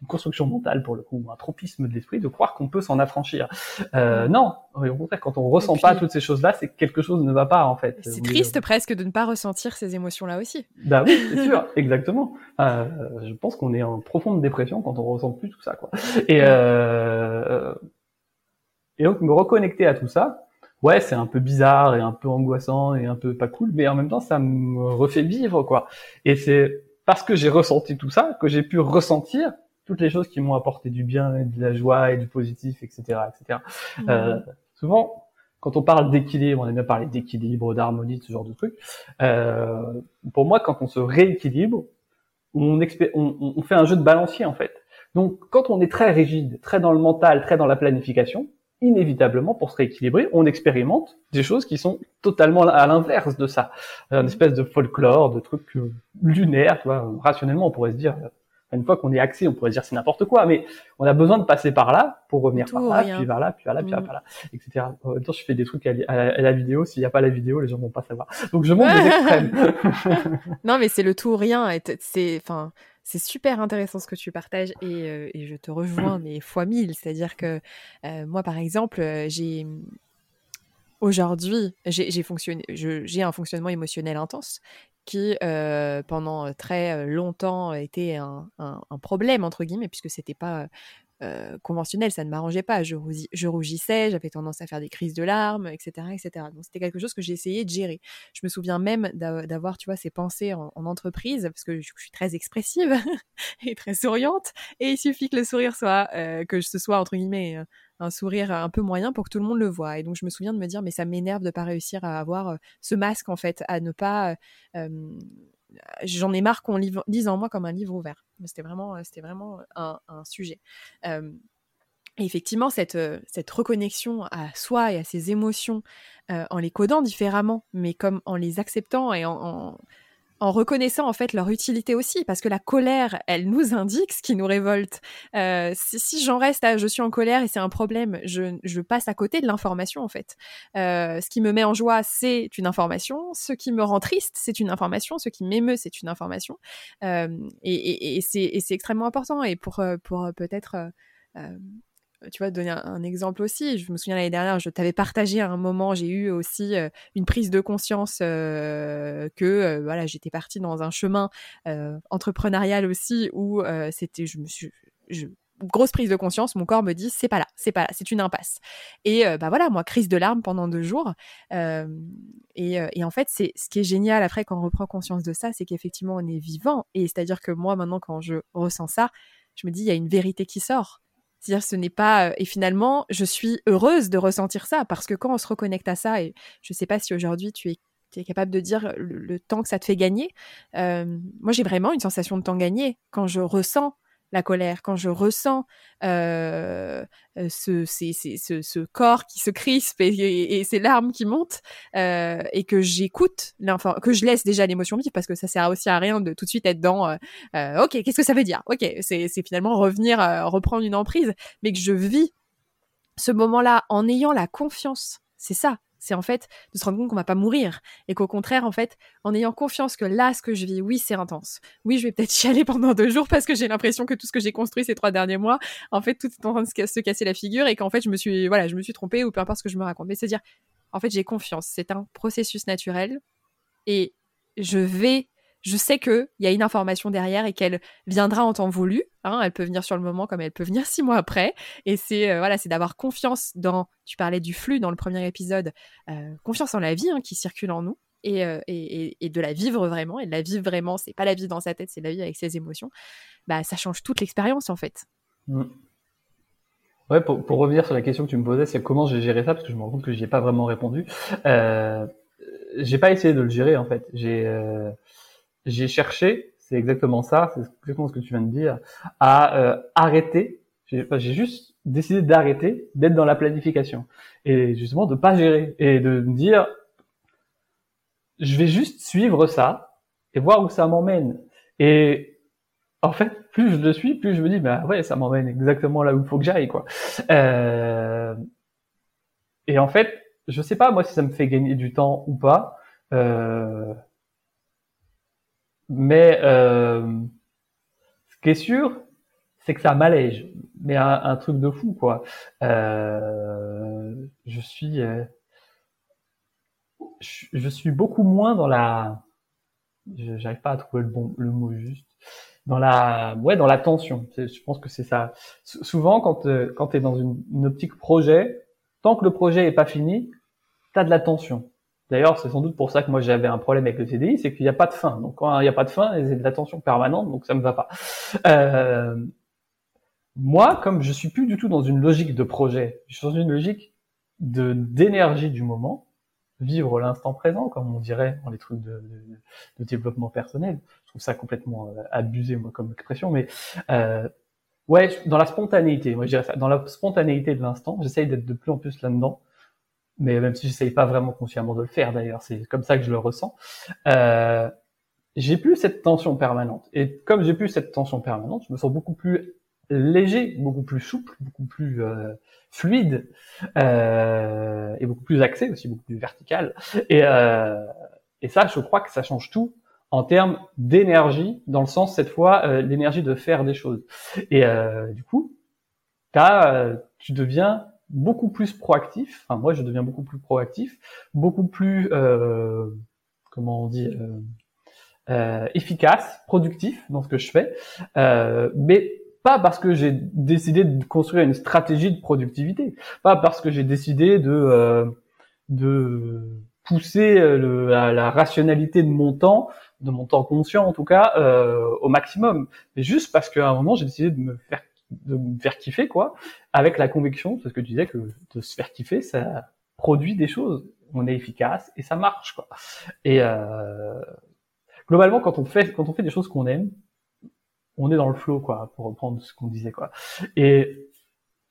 S2: une construction mentale pour le coup, un tropisme de l'esprit de croire qu'on peut s'en affranchir. Euh, non, au contraire, quand on ressent pas toutes ces choses-là, c'est que quelque chose ne va pas en fait.
S1: C'est triste presque de ne pas ressentir ces émotions-là aussi.
S2: Bah oui, c'est sûr, exactement. Euh, je pense qu'on est en profonde dépression quand on ressent plus tout ça quoi. Et euh, Et donc me reconnecter à tout ça, ouais, c'est un peu bizarre et un peu angoissant et un peu pas cool, mais en même temps, ça me refait vivre, quoi. Et c'est parce que j'ai ressenti tout ça que j'ai pu ressentir toutes les choses qui m'ont apporté du bien, et de la joie et du positif, etc., etc. Mmh. Euh, souvent, quand on parle d'équilibre, on aime bien parler d'équilibre, d'harmonie, ce genre de trucs. Euh, pour moi, quand on se rééquilibre, on, on, on, fait un jeu de balancier en fait. Donc, quand on est très rigide, très dans le mental, très dans la planification, inévitablement, pour se rééquilibrer, on expérimente des choses qui sont totalement à l'inverse de ça. Un espèce de folklore, de trucs euh, lunaires, tu vois. Rationnellement, on pourrait se dire, une fois qu'on est axé, on pourrait se dire c'est n'importe quoi, mais on a besoin de passer par là pour revenir par là, puis vers là, puis vers là, puis mm. par là, etc. En même temps, je fais des trucs à, la, vidéo. S'il n'y a pas la vidéo, les gens vont pas savoir. Donc je montre des extrêmes.
S1: non, mais c'est le tout ou rien. C'est, enfin, c'est super intéressant ce que tu partages et, euh, et je te rejoins mais fois mille. C'est-à-dire que euh, moi, par exemple, euh, j'ai aujourd'hui, j'ai fonctionné, j'ai un fonctionnement émotionnel intense qui, pendant très longtemps, était un, un, un, problème entre guillemets puisque c'était pas euh, conventionnel, ça ne m'arrangeait pas. Je, rougissais, j'avais tendance à faire des crises de larmes, etc., etc. Donc c'était quelque chose que j'ai essayé de gérer. Je me souviens même d'avoir, tu vois, ces pensées en, entreprise parce que je, suis très expressive et très souriante. Et il suffit que le sourire soit, euh, que ce soit entre guillemets un sourire un peu moyen pour que tout le monde le voit. Et donc je me souviens de me dire, mais ça m'énerve de pas réussir à avoir euh, ce masque en fait, à ne pas j'en ai marre qu'on lise en moi comme un livre ouvert. C'était vraiment, euh, vraiment un, sujet. et effectivement, cette, euh, cette reconnexion à soi et à ses émotions, euh, en les codant différemment, mais comme en les acceptant et en reconnaissant en fait leur utilité aussi, parce que la colère, elle nous indique ce qui nous révolte. Euh, si, j'en reste à je suis en colère et c'est un problème, je, passe à côté de l'information en fait. Euh, ce qui me met en joie, c'est une information. Ce qui me rend triste, c'est une information. Ce qui m'émeut, c'est une information. Euh, et, et, c'est extrêmement important. Et pour, pour peut-être tu vois, donner un, exemple aussi. Je me souviens l'année dernière, je t'avais partagé à un moment, j'ai eu aussi euh, une prise de conscience euh, que voilà, j'étais partie dans un chemin entrepreneurial aussi où c'était, je me suis, grosse prise de conscience, mon corps me dit c'est pas là, c'est pas là, c'est une impasse. Et bah voilà, moi crise de larmes pendant deux jours. et, et, en fait, c'est ce qui est génial après quand on reprend conscience de ça, c'est qu'effectivement on est vivant. Et c'est-à-dire que moi maintenant quand je ressens ça, je me dis il y a une vérité qui sort. C'est-à-dire, ce n'est pas. Euh, et finalement, je suis heureuse de ressentir ça parce que quand on se reconnecte à ça, et je ne sais pas si aujourd'hui tu es, capable de dire le, temps que ça te fait gagner. Euh, moi, j'ai vraiment une sensation de temps gagné quand je ressens la colère, quand je ressens euh, euh ce, ce, corps qui se crispe et, ces larmes qui montent, euh, et que j'écoute, que je laisse déjà l'émotion vivre, parce que ça sert aussi à rien de tout de suite être dans ok, qu'est-ce que ça veut dire? Ok, c'est finalement revenir, reprendre une emprise, mais que je vis ce moment-là en ayant la confiance. C'est ça, c'est en fait de se rendre compte qu'on va pas mourir et qu'au contraire, en fait, en ayant confiance que là, ce que je vis, oui, c'est intense. Oui, je vais peut-être chialer pendant deux jours parce que j'ai l'impression que tout ce que j'ai construit ces trois derniers mois, en fait, tout est en train de se casser la figure et qu'en fait, je me suis, voilà, je me suis trompée ou peu importe ce que je me raconte. Mais c'est dire, en fait, j'ai confiance. C'est un processus naturel et je vais je sais qu'il y a une information derrière et qu'elle viendra en temps voulu. Hein, elle peut venir sur le moment comme elle peut venir six mois après. Et c'est euh, voilà, c'est d'avoir confiance dans. Tu parlais du flux dans le premier épisode, euh, confiance en la vie hein, qui circule en nous. Euh, et, et, de la vivre vraiment, et de la vivre vraiment, c'est pas la vie dans sa tête, c'est la vie avec ses émotions, bah, ça change toute l'expérience en fait.
S2: Mm. Ouais, pour, pour, revenir sur la question que tu me posais, c'est comment j'ai géré ça, parce que je me rends compte que j'y ai pas vraiment répondu. Euh, j'ai pas essayé de le gérer en fait. J'ai j'ai cherché, c'est exactement ça, c'est exactement ce que tu viens de dire, à euh, arrêter. J'ai juste décidé d'arrêter d'être dans la planification et justement de pas gérer et de me dire je vais juste suivre ça et voir où ça m'emmène. Et en fait, plus je le suis, plus je me dis bah ouais, ça m'emmène exactement là où il faut que j'aille quoi. Euh... Et en fait, je sais pas moi si ça me fait gagner du temps ou pas. Euh mais euh, ce qui est sûr, c'est que ça m'allège, mais un, truc de fou quoi. Euh, je suis, euh, je, suis beaucoup moins dans la, j'arrive pas à trouver le bon le mot juste, dans la, ouais, dans la tension. Je pense que c'est ça. souvent, quand euh, quand t'es dans une, une, optique projet, tant que le projet est pas fini, tu as de la tension. D'ailleurs, c'est sans doute pour ça que moi j'avais un problème avec le CDI, c'est qu'il n'y a pas de fin. Donc quand il n'y a pas de fin, c'est de la tension permanente, donc ça me va pas. Euh, moi, comme je suis plus du tout dans une logique de projet, je suis dans une logique de d'énergie du moment, vivre l'instant présent, comme on dirait dans les trucs de, de, développement personnel. Je trouve ça complètement euh, abusé moi comme expression, mais euh, ouais, dans la spontanéité, moi je dirais ça, dans la spontanéité de l'instant, j'essaye d'être de plus en plus là-dedans mais même si j'essaye pas vraiment consciemment de le faire d'ailleurs, c'est comme ça que je le ressens. Euh, j'ai plus cette tension permanente. Et comme j'ai plus cette tension permanente, je me sens beaucoup plus léger, beaucoup plus souple, beaucoup plus euh, fluide euh, et beaucoup plus axé aussi, beaucoup plus vertical. Et, euh, et ça, je crois que ça change tout en termes d'énergie, dans le sens cette fois euh, l'énergie de faire des choses. Et euh, du coup, as, tu deviens beaucoup plus proactif. Enfin, moi, je deviens beaucoup plus proactif, beaucoup plus, euh, comment on dit, euh, euh, efficace, productif dans ce que je fais, euh, mais pas parce que j'ai décidé de construire une stratégie de productivité, pas parce que j'ai décidé de euh, de pousser la, la, rationalité de mon temps, de mon temps conscient en tout cas, au maximum, mais juste parce qu'à un moment j'ai décidé de me faire de me faire kiffer, quoi, avec la conviction, c'est ce que tu disais, que de se faire kiffer, ça produit des choses. On est efficace et ça marche, quoi. Et euh, globalement, quand on fait, quand on fait des choses qu'on aime, on est dans le flow, quoi, pour reprendre ce qu'on disait, quoi. Et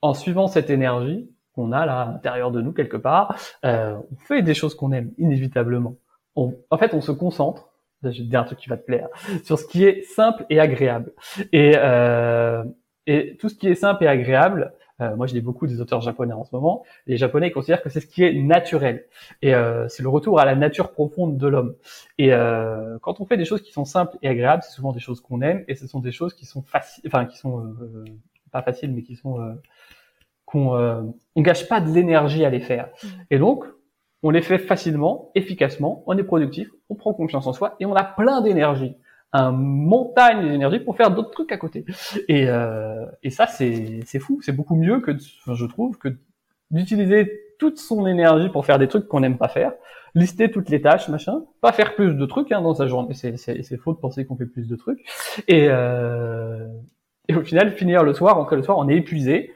S2: en suivant cette énergie qu'on a là à l'intérieur de nous quelque part, euh, on fait des choses qu'on aime inévitablement. On, en fait, on se concentre. Je vais te dire un truc qui va te plaire sur ce qui est simple et agréable. Et euh, et tout ce qui est simple et agréable, euh, moi je lis beaucoup des auteurs japonais en ce moment, les japonais considèrent que c'est ce qui est naturel. Et euh, c'est le retour à la nature profonde de l'homme. Et euh, quand on fait des choses qui sont simples et agréables, c'est souvent des choses qu'on aime, et ce sont des choses qui sont faciles, enfin qui sont euh, pas faciles, mais qui sont euh, qu'on on gâche pas de l'énergie à les faire. Mmh. Et donc on les fait facilement, efficacement, on est productif, on prend confiance en soi et on a plein d'énergie un montagne d'énergie pour faire d'autres trucs à côté. Et, euh, et ça, c'est, c'est fou. C'est beaucoup mieux que, je trouve, que d'utiliser toute son énergie pour faire des trucs qu'on n'aime pas faire, lister toutes les tâches, machin, pas faire plus de trucs hein, dans sa journée. C'est, c'est, c'est faux de penser qu'on fait plus de trucs. Et, euh, et au final, finir le soir, en le soir, on est épuisé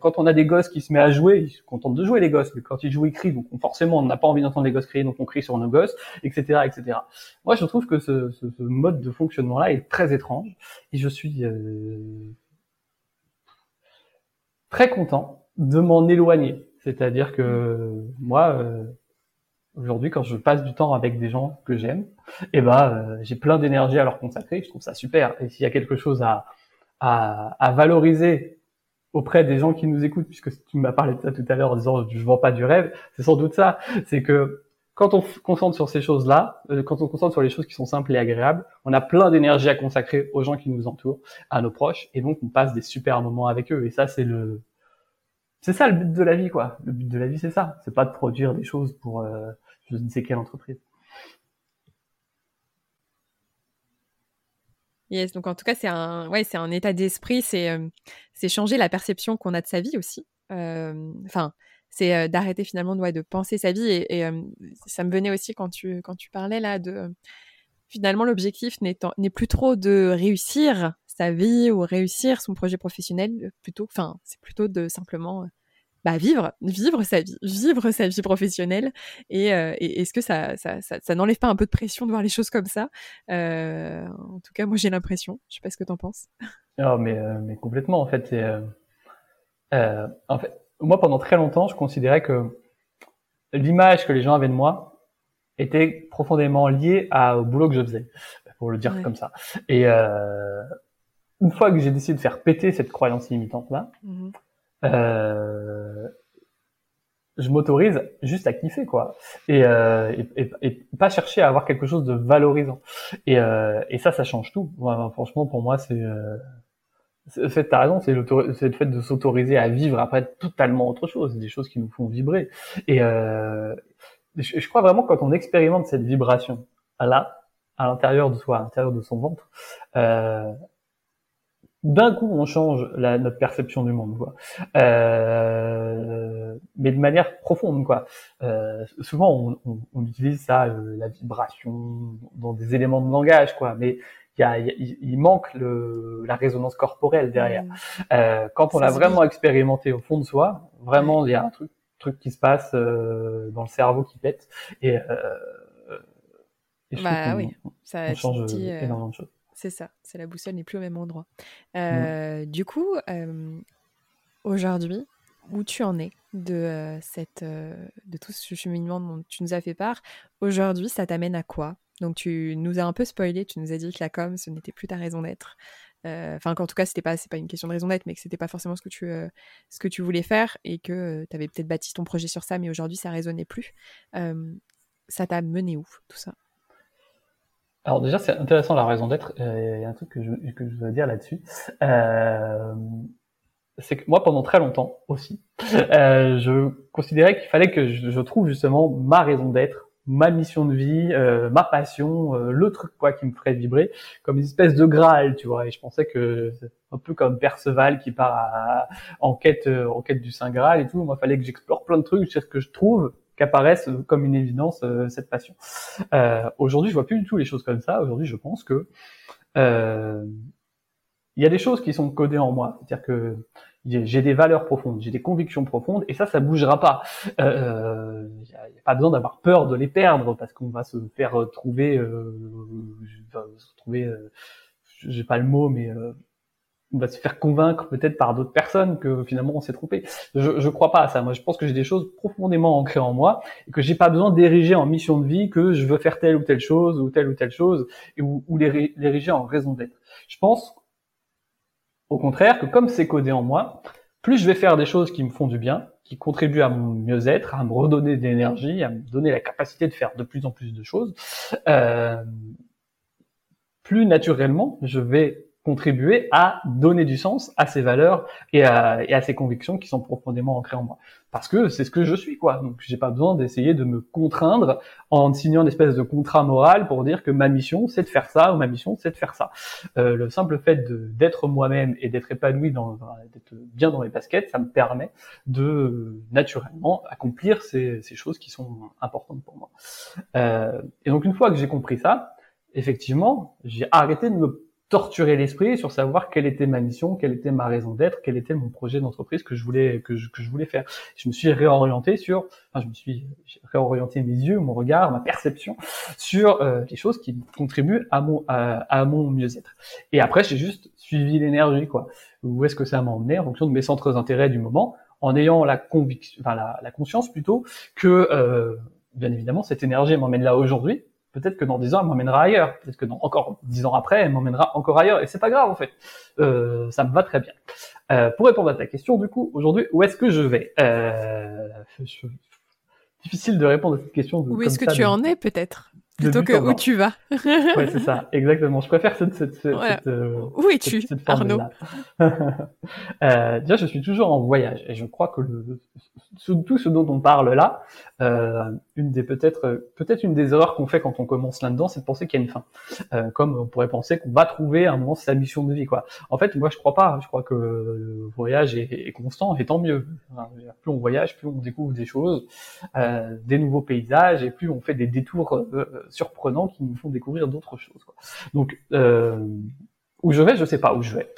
S2: quand on a des gosses qui se mettent à jouer, ils sont contents de jouer les gosses, mais quand ils jouent, ils crient, donc forcément on n'a pas envie d'entendre les gosses crier, donc on crie sur nos gosses, etc., etc. Moi, je trouve que ce mode de fonctionnement-là est très étrange, et je suis euh, très content de m'en éloigner. C'est-à-dire que moi, euh, aujourd'hui, quand je passe du temps avec des gens que j'aime, eh ben, euh, j'ai plein d'énergie à leur consacrer. Je trouve ça super. Et s'il y a quelque chose à, à, à valoriser auprès des gens qui nous écoutent, puisque tu m'as parlé de ça tout à l'heure en disant je vends pas du rêve, c'est sans doute ça. C'est que quand on se concentre sur ces choses-là, euh, quand on se concentre sur les choses qui sont simples et agréables, on a plein d'énergie à consacrer aux gens qui nous entourent, à nos proches, et donc on passe des super moments avec eux. Et ça, c'est le, c'est ça le but de la vie, quoi. Le but de la vie, c'est ça. C'est pas de produire des choses pour euh, je ne sais quelle entreprise.
S1: Yes, donc en tout cas, c'est un, ouais, c'est un état d'esprit, c'est, changer la perception qu'on a de sa vie aussi. Enfin, c'est d'arrêter finalement de, de penser sa vie. Et, et ça me venait aussi quand tu, quand tu parlais là de finalement l'objectif n'est, n'est plus trop de réussir sa vie ou réussir son projet professionnel, plutôt, enfin, c'est plutôt de simplement bah, vivre, vivre sa vie, vivre sa vie professionnelle. Et, euh, est-ce que ça, ça, ça, ça n'enlève pas un peu de pression de voir les choses comme ça? Euh, En tout cas, moi j'ai l'impression. Je sais pas ce que tu en penses.
S2: Oh, mais, euh, mais complètement. En fait, en fait, moi pendant très longtemps, je considérais que l'image que les gens avaient de moi était profondément liée à, au boulot que je faisais, pour le dire comme ça. Et une fois que j'ai décidé de faire péter cette croyance limitante là. Mmh euh, je m'autorise juste à kiffer quoi. Et, euh, et, pas chercher à avoir quelque chose de valorisant. Et, euh, et ça ça change tout. Franchement pour moi c'est euh, t'as raison c'est le fait de s'autoriser à vivre après totalement autre chose des choses qui nous font vibrer. Et euh, je, je, crois vraiment quand on expérimente cette vibration là à l'intérieur de soi à l'intérieur de son ventre euh, d'un coup on change la, notre perception du monde. Quoi. Euh, mais de manière profonde, quoi. souvent, on, on, on, utilise ça, la vibration, dans des éléments de langage, quoi. Mais il, y a, il, manque le, la résonance corporelle derrière. Euh, quand on a vraiment expérimenté au fond de soi, vraiment, il y a un truc, truc qui se passe euh, dans le cerveau qui pète. Et, euh,
S1: et bah oui, ça
S2: change énormément de choses.
S1: C'est ça, c'est la boussole n'est plus au même endroit. Euh, Du coup, aujourd'hui, où tu en es de cette, de tout ce cheminement dont tu nous as fait part Aujourd'hui, ça t'amène à quoi? Donc tu nous as un peu spoilé, tu nous as dit que la com, ce n'était plus ta raison d'être. Euh, enfin, qu'en tout cas, c'était pas, c'est pas une question de raison d'être, mais que c'était pas forcément ce que tu, euh, ce que tu voulais faire et que euh, tu avais peut-être bâti ton projet sur ça, mais aujourd'hui, ça résonnait plus. ça t'a mené où tout ça?
S2: Alors déjà, c'est intéressant la raison d'être. Il y a un truc que je, que je veux dire là-dessus. c'est que moi, pendant très longtemps aussi, je considérais qu'il fallait que je trouve justement ma raison d'être ma mission de vie, euh, ma passion, euh, le truc quoi qui me ferait vibrer, comme une espèce de Graal, tu vois. Et je pensais que un peu comme Perceval qui part en quête euh, en quête du Saint Graal et tout. Moi, fallait que j'explore plein de trucs, jusqu'à ce que je trouve qu'apparaisse comme une évidence cette passion. Aujourd'hui, je vois plus du tout les choses comme ça. Aujourd'hui, je pense que il y a des choses qui sont codées en moi, c'est-à-dire que j'ai des valeurs profondes, j'ai des convictions profondes, et ça, ça bougera pas. Il euh, n'y a, pas besoin d'avoir peur de les perdre parce qu'on va se faire trouver, euh, se trouver, euh, j'ai pas le mot, mais euh, on va se faire convaincre peut-être par d'autres personnes que finalement on s'est trompé. Je, je crois pas à ça. Moi, je pense que j'ai des choses profondément ancrées en moi et que j'ai pas besoin d'ériger en mission de vie que je veux faire telle ou telle chose ou telle ou telle chose ou, ou l'ériger en raison d'être. Je pense au contraire, que comme c'est codé en moi, plus je vais faire des choses qui me font du bien, qui contribuent à mon mieux-être, à me redonner de l'énergie, à me donner la capacité de faire de plus en plus de choses, euh, plus naturellement je vais contribuer à donner du sens à ces valeurs et à, et à ces convictions qui sont profondément ancrées en moi. Parce que c'est ce que je suis, quoi. Donc j'ai pas besoin d'essayer de me contraindre en signant une espèce de contrat moral pour dire que ma mission c'est de faire ça ou ma mission c'est de faire ça. Euh, le simple fait d'être moi-même et d'être épanoui, dans, d'être bien dans mes baskets, ça me permet de naturellement accomplir ces, ces choses qui sont importantes pour moi. Euh, et donc une fois que j'ai compris ça, effectivement, j'ai arrêté de me torturer l'esprit sur savoir quelle était ma mission, quelle était ma raison d'être, quel était mon projet d'entreprise que je voulais que je, que je voulais faire. Je me suis réorienté sur, enfin je me suis réorienté mes yeux, mon regard, ma perception sur euh, les choses qui contribuent à mon à, mon mieux-être. Et après j'ai juste suivi l'énergie quoi. Où est-ce que ça m'a emmené en fonction de mes centres d'intérêt du moment, en ayant la conviction, enfin la, la conscience plutôt que euh, bien évidemment cette énergie m'emmène là aujourd'hui peut-être que dans 10 ans, elle m'emmènera ailleurs. Peut-être que dans encore 10 ans après, elle m'emmènera encore ailleurs. Et c'est pas grave, en fait. Euh, ça me va très bien. Euh, pour répondre à ta question, du coup, aujourd'hui, où est-ce que je vais? Euh, Difficile de répondre à cette question.
S1: où est-ce que tu en es, peut-être? Plutôt que où tu vas.
S2: ouais, c'est ça, exactement. Je préfère cette, cette, cette,
S1: euh, Où es-tu, Arnaud?
S2: Euh, Déjà, je suis toujours en voyage et je crois que le, tout ce dont on parle là, euh, une des peut-être peut-être une des erreurs qu'on fait quand on commence là-dedans, c'est de penser qu'il y a une fin. Euh, comme on pourrait penser qu'on va trouver un moment sa mission de vie, quoi. En fait, moi, je crois pas. Je crois que le voyage est, constant et tant mieux. plus on voyage, plus on découvre des choses, euh, des nouveaux paysages et plus on fait des détours euh, surprenants qui nous font découvrir d'autres choses. Quoi. Donc, euh, où je vais, je sais pas où je vais.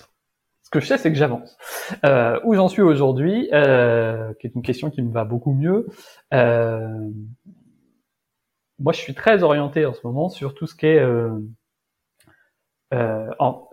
S2: Ce que je sais, c'est que j'avance. Euh, où j'en suis aujourd'hui, euh, qui est une question qui me va beaucoup mieux. Euh, moi, je suis très orienté en ce moment sur tout ce qui est euh, euh,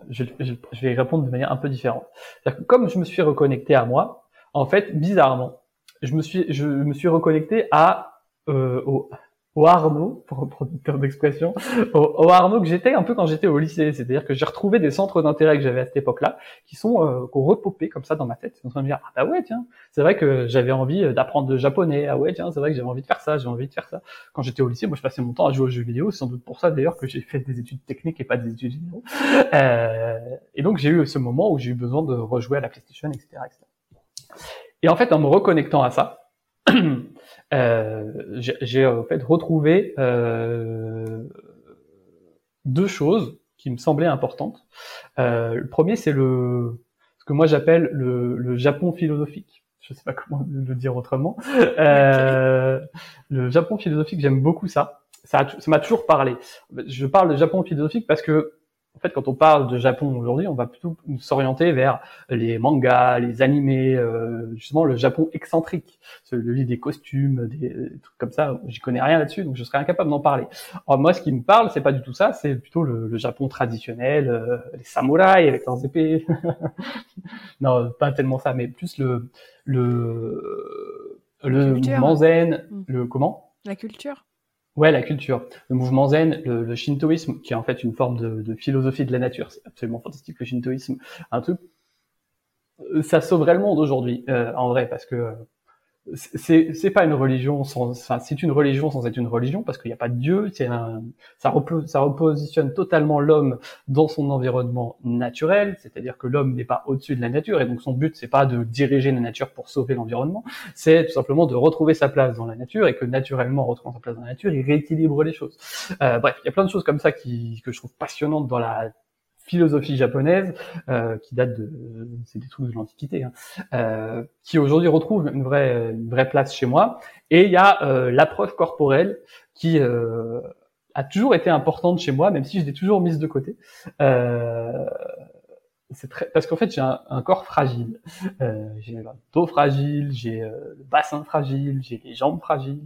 S2: je, je, je, vais répondre de manière un peu différente. Que comme je me suis reconnecté à moi, en fait, bizarrement, je me suis, je me suis reconnecté à euh, au, au Arnaud, pour une terme d'expression, au, Arnaud que j'étais un peu quand j'étais au lycée. C'est-à-dire que j'ai retrouvé des centres d'intérêt que j'avais à cette époque-là, qui sont euh, repopé comme ça dans ma tête. en train de me dire ah bah ouais tiens, c'est vrai que j'avais envie euh, d'apprendre le japonais. Ah ouais tiens, c'est vrai que j'avais envie de faire ça, j'ai envie de faire ça. Quand j'étais au lycée, moi je passais mon temps à jouer aux jeux vidéo. C'est sans doute pour ça d'ailleurs que j'ai fait des études techniques et pas des études généraux. Euh, et donc j'ai eu ce moment où j'ai eu besoin de rejouer à la PlayStation, etc., etc. Et en fait, en me reconnectant à ça, j'ai en fait retrouvé euh, deux choses qui me semblaient importantes. Euh, le premier, c'est le ce que moi j'appelle le, le, Japon philosophique. je sais pas comment le dire autrement. Euh, le Japon philosophique, j'aime beaucoup ça. Ça m'a toujours parlé. Je parle de Japon philosophique parce que fait, quand on parle de Japon aujourd'hui, on va plutôt s'orienter vers les mangas, les animés, euh, justement le Japon excentrique, celui des costumes, des, trucs comme ça. J'y connais rien là-dessus, donc je serais incapable d'en parler. Moi, ce qui me parle, c'est pas du tout ça, c'est plutôt le, Japon traditionnel, euh, les samouraïs avec leurs épées. non, pas tellement ça, mais plus le le le mouvement zen, mm. le comment?
S1: La culture.
S2: Ouais, la culture, le mouvement zen, le, shintoïsme, qui est en fait une forme de, de philosophie de la nature. C'est absolument fantastique le shintoïsme. Un truc, euh, ça sauverait le monde aujourd'hui, euh, en vrai, parce que c'est pas une religion sans enfin c'est une religion sans être une religion parce qu'il n'y a pas de dieu c'est un ça ça repositionne totalement l'homme dans son environnement naturel c'est-à-dire que l'homme n'est pas au-dessus de la nature et donc son but c'est pas de diriger la nature pour sauver l'environnement c'est tout simplement de retrouver sa place dans la nature et que naturellement en retrouvant sa place dans la nature il rééquilibre les choses. Euh, bref il y a plein de choses comme ça qui que je trouve passionnantes dans la philosophie japonaise euh, qui date de c'est des trucs de l'antiquité hein, euh, qui aujourd'hui retrouve une vraie une vraie place chez moi. Et il y a euh, l'approche corporelle qui euh, a toujours été importante chez moi même si je l'ai toujours mise de côté. Euh, c'est très parce qu'en fait j'ai un, un, corps fragile. Euh, j'ai le dos fragile j'ai le bassin fragile j'ai les jambes fragiles.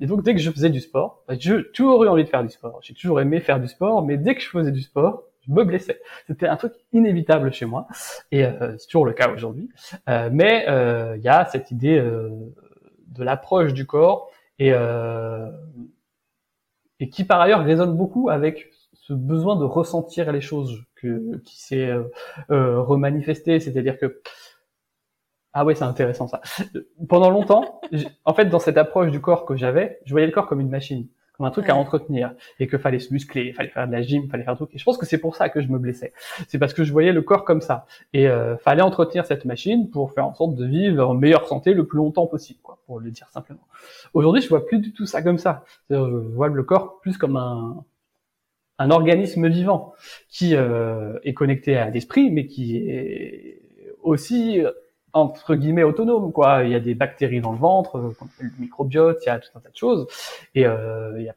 S2: Et donc dès que je faisais du sport bah, j'ai toujours eu envie de faire du sport. J'ai toujours aimé faire du sport mais dès que je faisais du sport je me blessais. C'était un truc inévitable chez moi, et euh, c'est toujours le cas aujourd'hui. Euh, mais euh, il y a cette idée de l'approche du corps et et qui par ailleurs résonne beaucoup avec ce besoin de ressentir les choses que, qui s'est remanifesté, c'est-à-dire que ah ouais, c'est intéressant ça. Pendant longtemps, en fait, dans cette approche du corps que j'avais, je voyais le corps comme une machine comme un truc à entretenir et que fallait se muscler, fallait faire de la gym, fallait faire truc. Et je pense que c'est pour ça que je me blessais. C'est parce que je voyais le corps comme ça et euh, fallait entretenir cette machine pour faire en sorte de vivre en meilleure santé le plus longtemps possible, quoi, pour le dire simplement. Aujourd'hui, je vois plus du tout ça comme ça. Je vois le corps plus comme un un organisme vivant qui euh, est connecté à l'esprit, mais qui est aussi entre guillemets autonome quoi. Il y a des bactéries dans le ventre euh, le microbiote il y a tout un tas de choses. Et euh, il y a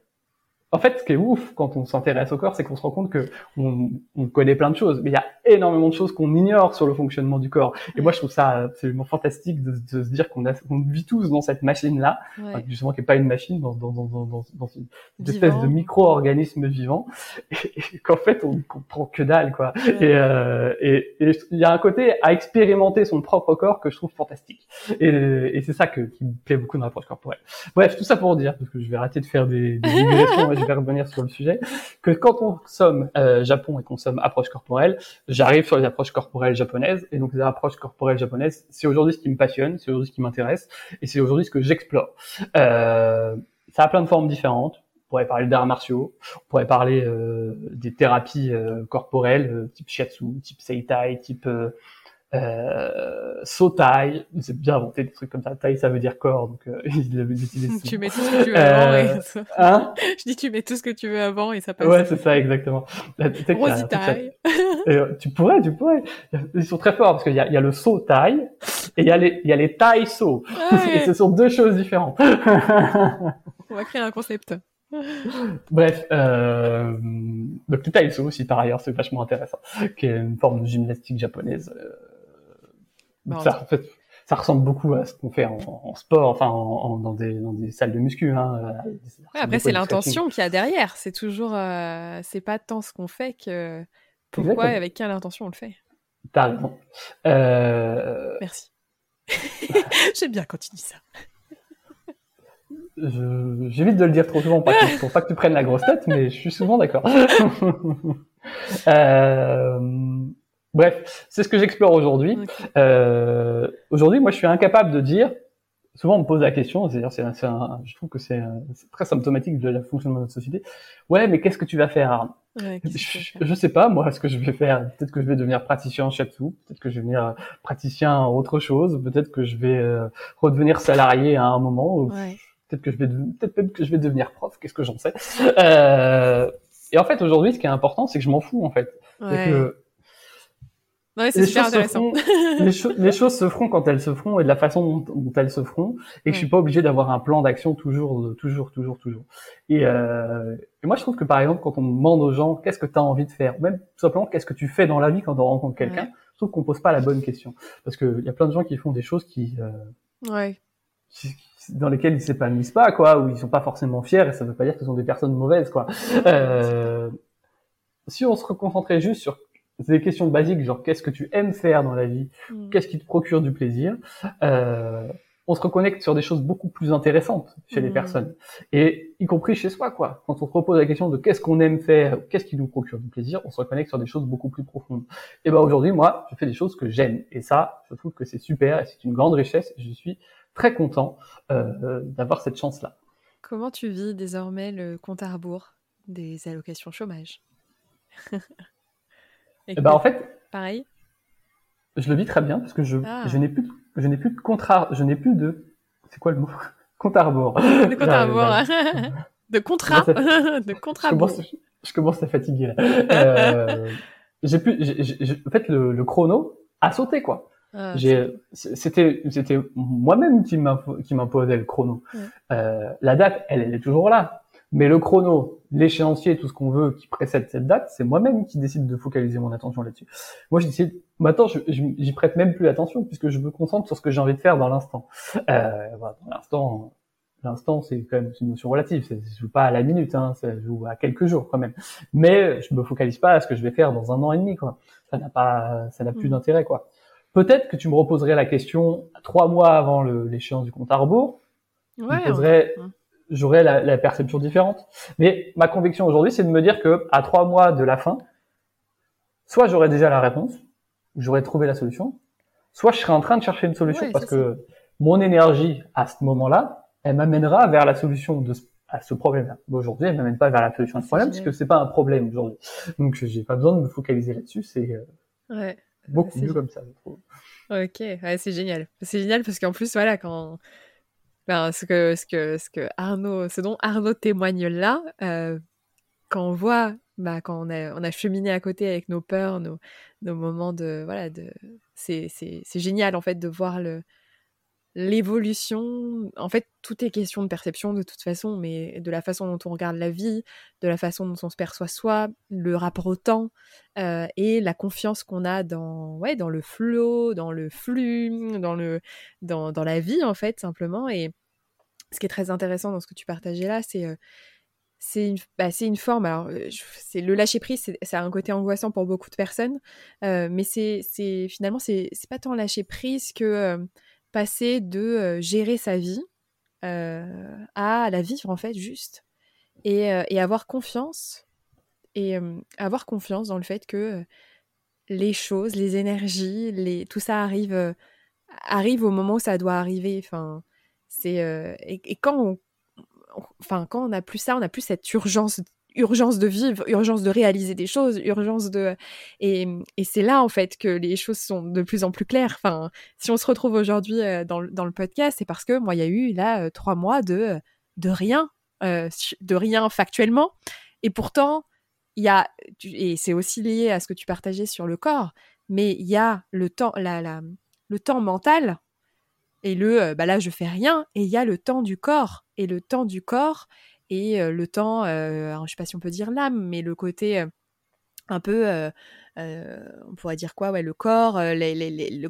S2: en fait, ce qui est ouf quand on s'intéresse au corps, c'est qu'on se rend compte que on, on, connaît plein de choses, mais il y a énormément de choses qu'on ignore sur le fonctionnement du corre. Et moi, je trouve ça absolument fantastique de, de se dire qu'on qu'on vit tous dans cette machine-là, justement qui est pas une machine, dans, dans, dans, dans, dans une, espèce de micro-organisme vivant, et, qu'en fait, on comprend que dalle, quoi. Et euh, et il y a un côté à expérimenter son propre corps que je trouve fantastique. Et, et c'est ça que, qui me plaît beaucoup dans l'approche corporelle. Bref, tout ça pour dire, parce que je vais arrêter de faire des, des je vais revenir sur le sujet, que quand on consomme euh, Japon et qu'on consomme approche corporelle, j'arrive sur les approches corporelles japonaises, et donc les approches corporelles japonaises, c'est aujourd'hui ce qui me passionne, c'est aujourd'hui ce qui m'intéresse, et c'est aujourd'hui ce que j'explore. Euh, ça a plein de formes différentes. On pourrait parler d'arts martiaux, on pourrait parler euh, des thérapies euh, corporelles, euh, type shiatsu, type seitai, type euh, Sotai, c'est bien inventé des trucs comme ça. Tai, ça veut dire corps, donc euh, il
S1: utilisé. tu mets tout ce que tu veux avant. Et euh, ça... Hein Je dis tu mets tout ce que tu veux avant et ça passe.
S2: Ouais, c'est ça exactement.
S1: Rositaille.
S2: Euh, tu pourrais, tu pourrais. Ils sont très forts parce qu'il y a, y a le saut taille et il y a les, il y a les tailles saut. Et ce sont deux choses différentes.
S1: On va créer un concept.
S2: Bref, euh, donc le taille saut aussi par ailleurs, c'est vachement intéressant, qui est une forme de gymnastique japonaise. Euh, bah, ça, en fait, ça ressemble beaucoup à ce qu'on fait en, en, sport, enfin en, dans, des, dans des salles de muscu. Hein,
S1: ouais, après, c'est l'intention qu'il y a derrière. C'est toujours, euh, c'est pas tant ce qu'on fait que pourquoi et avec quelle intention on le fait.
S2: T'as raison. Euh...
S1: Merci. J'aime bien quand tu dis ça.
S2: J'évite de le dire trop souvent pour pas que tu prennes la grosse tête, mais je suis souvent d'accord. euh... Bref, c'est ce que j'explore aujourd'hui. Euh, aujourd'hui, moi, je suis incapable de dire. Souvent, on me pose la question, c'est-à-dire, c'est, je trouve que c'est, très symptomatique de la fonctionnement de notre société. Ouais, mais qu'est-ce que tu vas faire je, sais pas, moi, ce que je vais faire. Peut-être que je vais devenir praticien en shiatsu, peut-être que je vais devenir praticien en autre chose, peut-être que je vais euh, redevenir salarié à un moment. Peut-être que je vais, peut-être même que je vais devenir prof. Qu'est-ce que j'en sais? Euh, Et en fait, aujourd'hui, ce qui est important, c'est que je m'en fous, en fait. Que
S1: Ouais, c'est super intéressant.
S2: les, choses se feront quand elles se feront et de la façon dont, elles se feront, et que je suis pas obligé d'avoir un plan d'action toujours, toujours, toujours, toujours. Et, euh, et, moi, je trouve que par exemple, quand on demande aux gens qu'est-ce que tu as envie de faire, même tout simplement qu'est-ce que tu fais dans la vie quand on rencontre quelqu'un, je trouve qu'on pose pas la bonne question, parce que il y a plein de gens qui font des choses qui, euh,
S1: ouais.
S2: dans lesquelles ils s'épanouissent pas, quoi, ou ils sont pas forcément fiers, et ça veut pas dire que ce sont des personnes mauvaises, quoi. Euh, si on se reconcentrait juste sur des questions basiques, genre qu'est-ce que tu aimes faire dans la vie, mm. qu'est-ce qui te procure du plaisir, euh, on se reconnecte sur des choses beaucoup plus intéressantes chez les mm. personnes, et y compris chez soi, quoi. Quand on se repose la question de qu'est-ce qu'on aime faire, qu'est-ce qui nous procure du plaisir, on se reconnecte sur des choses beaucoup plus profondes. Et ben aujourd'hui, moi, je fais des choses que j'aime, et ça, je trouve que c'est super, et c'est une grande richesse. Je suis très content euh, d'avoir cette chance-là.
S1: Comment tu vis désormais le compte à rebours des allocations chômage?
S2: Et ben en fait,
S1: pareil.
S2: Je le vis très bien parce que je, ah. je n'ai plus, je n'ai plus de contrat, je n'ai plus de, c'est quoi le mot? Compte à rebours.
S1: De compte à rebours. de contrat. de contrat.
S2: Je commence, je commence à fatiguer là. euh, j'ai plus, en fait, le, le, chrono a sauté quoi. Ah, j'ai, c'était, c'était moi-même qui m'imposait le chrono. Euh, la date, elle, elle est toujours là. Mais le chrono, l'échéancier, tout ce qu'on veut qui précède cette date, c'est moi-même qui décide de focaliser mon attention là-dessus. Moi, je décide, maintenant, j'y prête même plus attention puisque je me concentre sur ce que j'ai envie de faire dans l'instant. Euh, voilà, dans l'instant, l'instant, c'est quand même une notion relative. Ça se joue pas à la minute, hein, ça joue à quelques jours quand même. Mais je me focalise pas à ce que je vais faire dans un an et demi, quoi. Ça n'a pas, ça n'a plus mm. d'intérêt, quoi. Peut-être que tu me reposerais la question trois mois avant l'échéance du compte à rebours. Ouais, j'aurais la, la, perception différente. Mais ma conviction aujourd'hui, c'est de me dire que à trois mois de la fin, soit j'aurais déjà la réponse, j'aurais trouvé la solution, soit je serais en train de chercher une solution parce que mon énergie à ce moment-là, elle m'amènera vers la solution de à ce problème-là. aujourd'hui, elle m'amène pas vers la solution de ce problème puisque c'est pas un problème aujourd'hui. Donc j'ai pas besoin de me focaliser là-dessus, c'est euh,
S1: ouais.
S2: beaucoup mieux comme ça, je trouve.
S1: Ok, ouais, c'est génial. C'est génial parce qu'en plus, voilà, quand ben, ce que Arnaud, ce dont Arnaud témoigne là, euh, quand on voit, bah, quand on a on a cheminé à côté avec nos peurs, nos moments de voilà de c'est génial en fait de voir le l'évolution, en fait, tout est question de perception de toute façon, mais de la façon dont on regarde la vie, de la façon dont on se perçoit soi, le rapport au temps euh, et la confiance qu'on a dans, ouais, dans le flow, dans le flux, dans, le, dans, dans la vie, en fait, simplement. Et ce qui est très intéressant dans ce que tu partageais là, c'est euh, c'est une, bah, une forme. Alors, euh, c'est le lâcher prise, ça a un côté angoissant pour beaucoup de personnes, mais c'est finalement c'est pas tant lâcher prise que passer de gérer sa vie à la vivre en fait juste et, avoir confiance et avoir confiance dans le fait que les choses, les énergies, les, tout ça arrive, arrive au moment où ça doit arriver. Enfin, c'est et, quand on, enfin quand on n'a plus ça, on n'a plus cette urgence urgence de vivre, urgence de réaliser des choses, urgence de... Et, et c'est là, en fait, que les choses sont de plus en plus claires. Enfin, si on se retrouve aujourd'hui euh, dans, dans, le podcast, c'est parce que moi, il y a eu, là, euh, trois mois de, de rien, euh, de rien factuellement. Et pourtant, il y a... Et c'est aussi lié à ce que tu partageais sur le corps, mais il y a le temps, la, la, le temps mental et le bah là je fais rien et il y a le temps du corps et le temps du corps et le temps, je sais pas si on peut dire l'âme, mais le côté un peu, on pourrait dire quoi, ouais, le corps,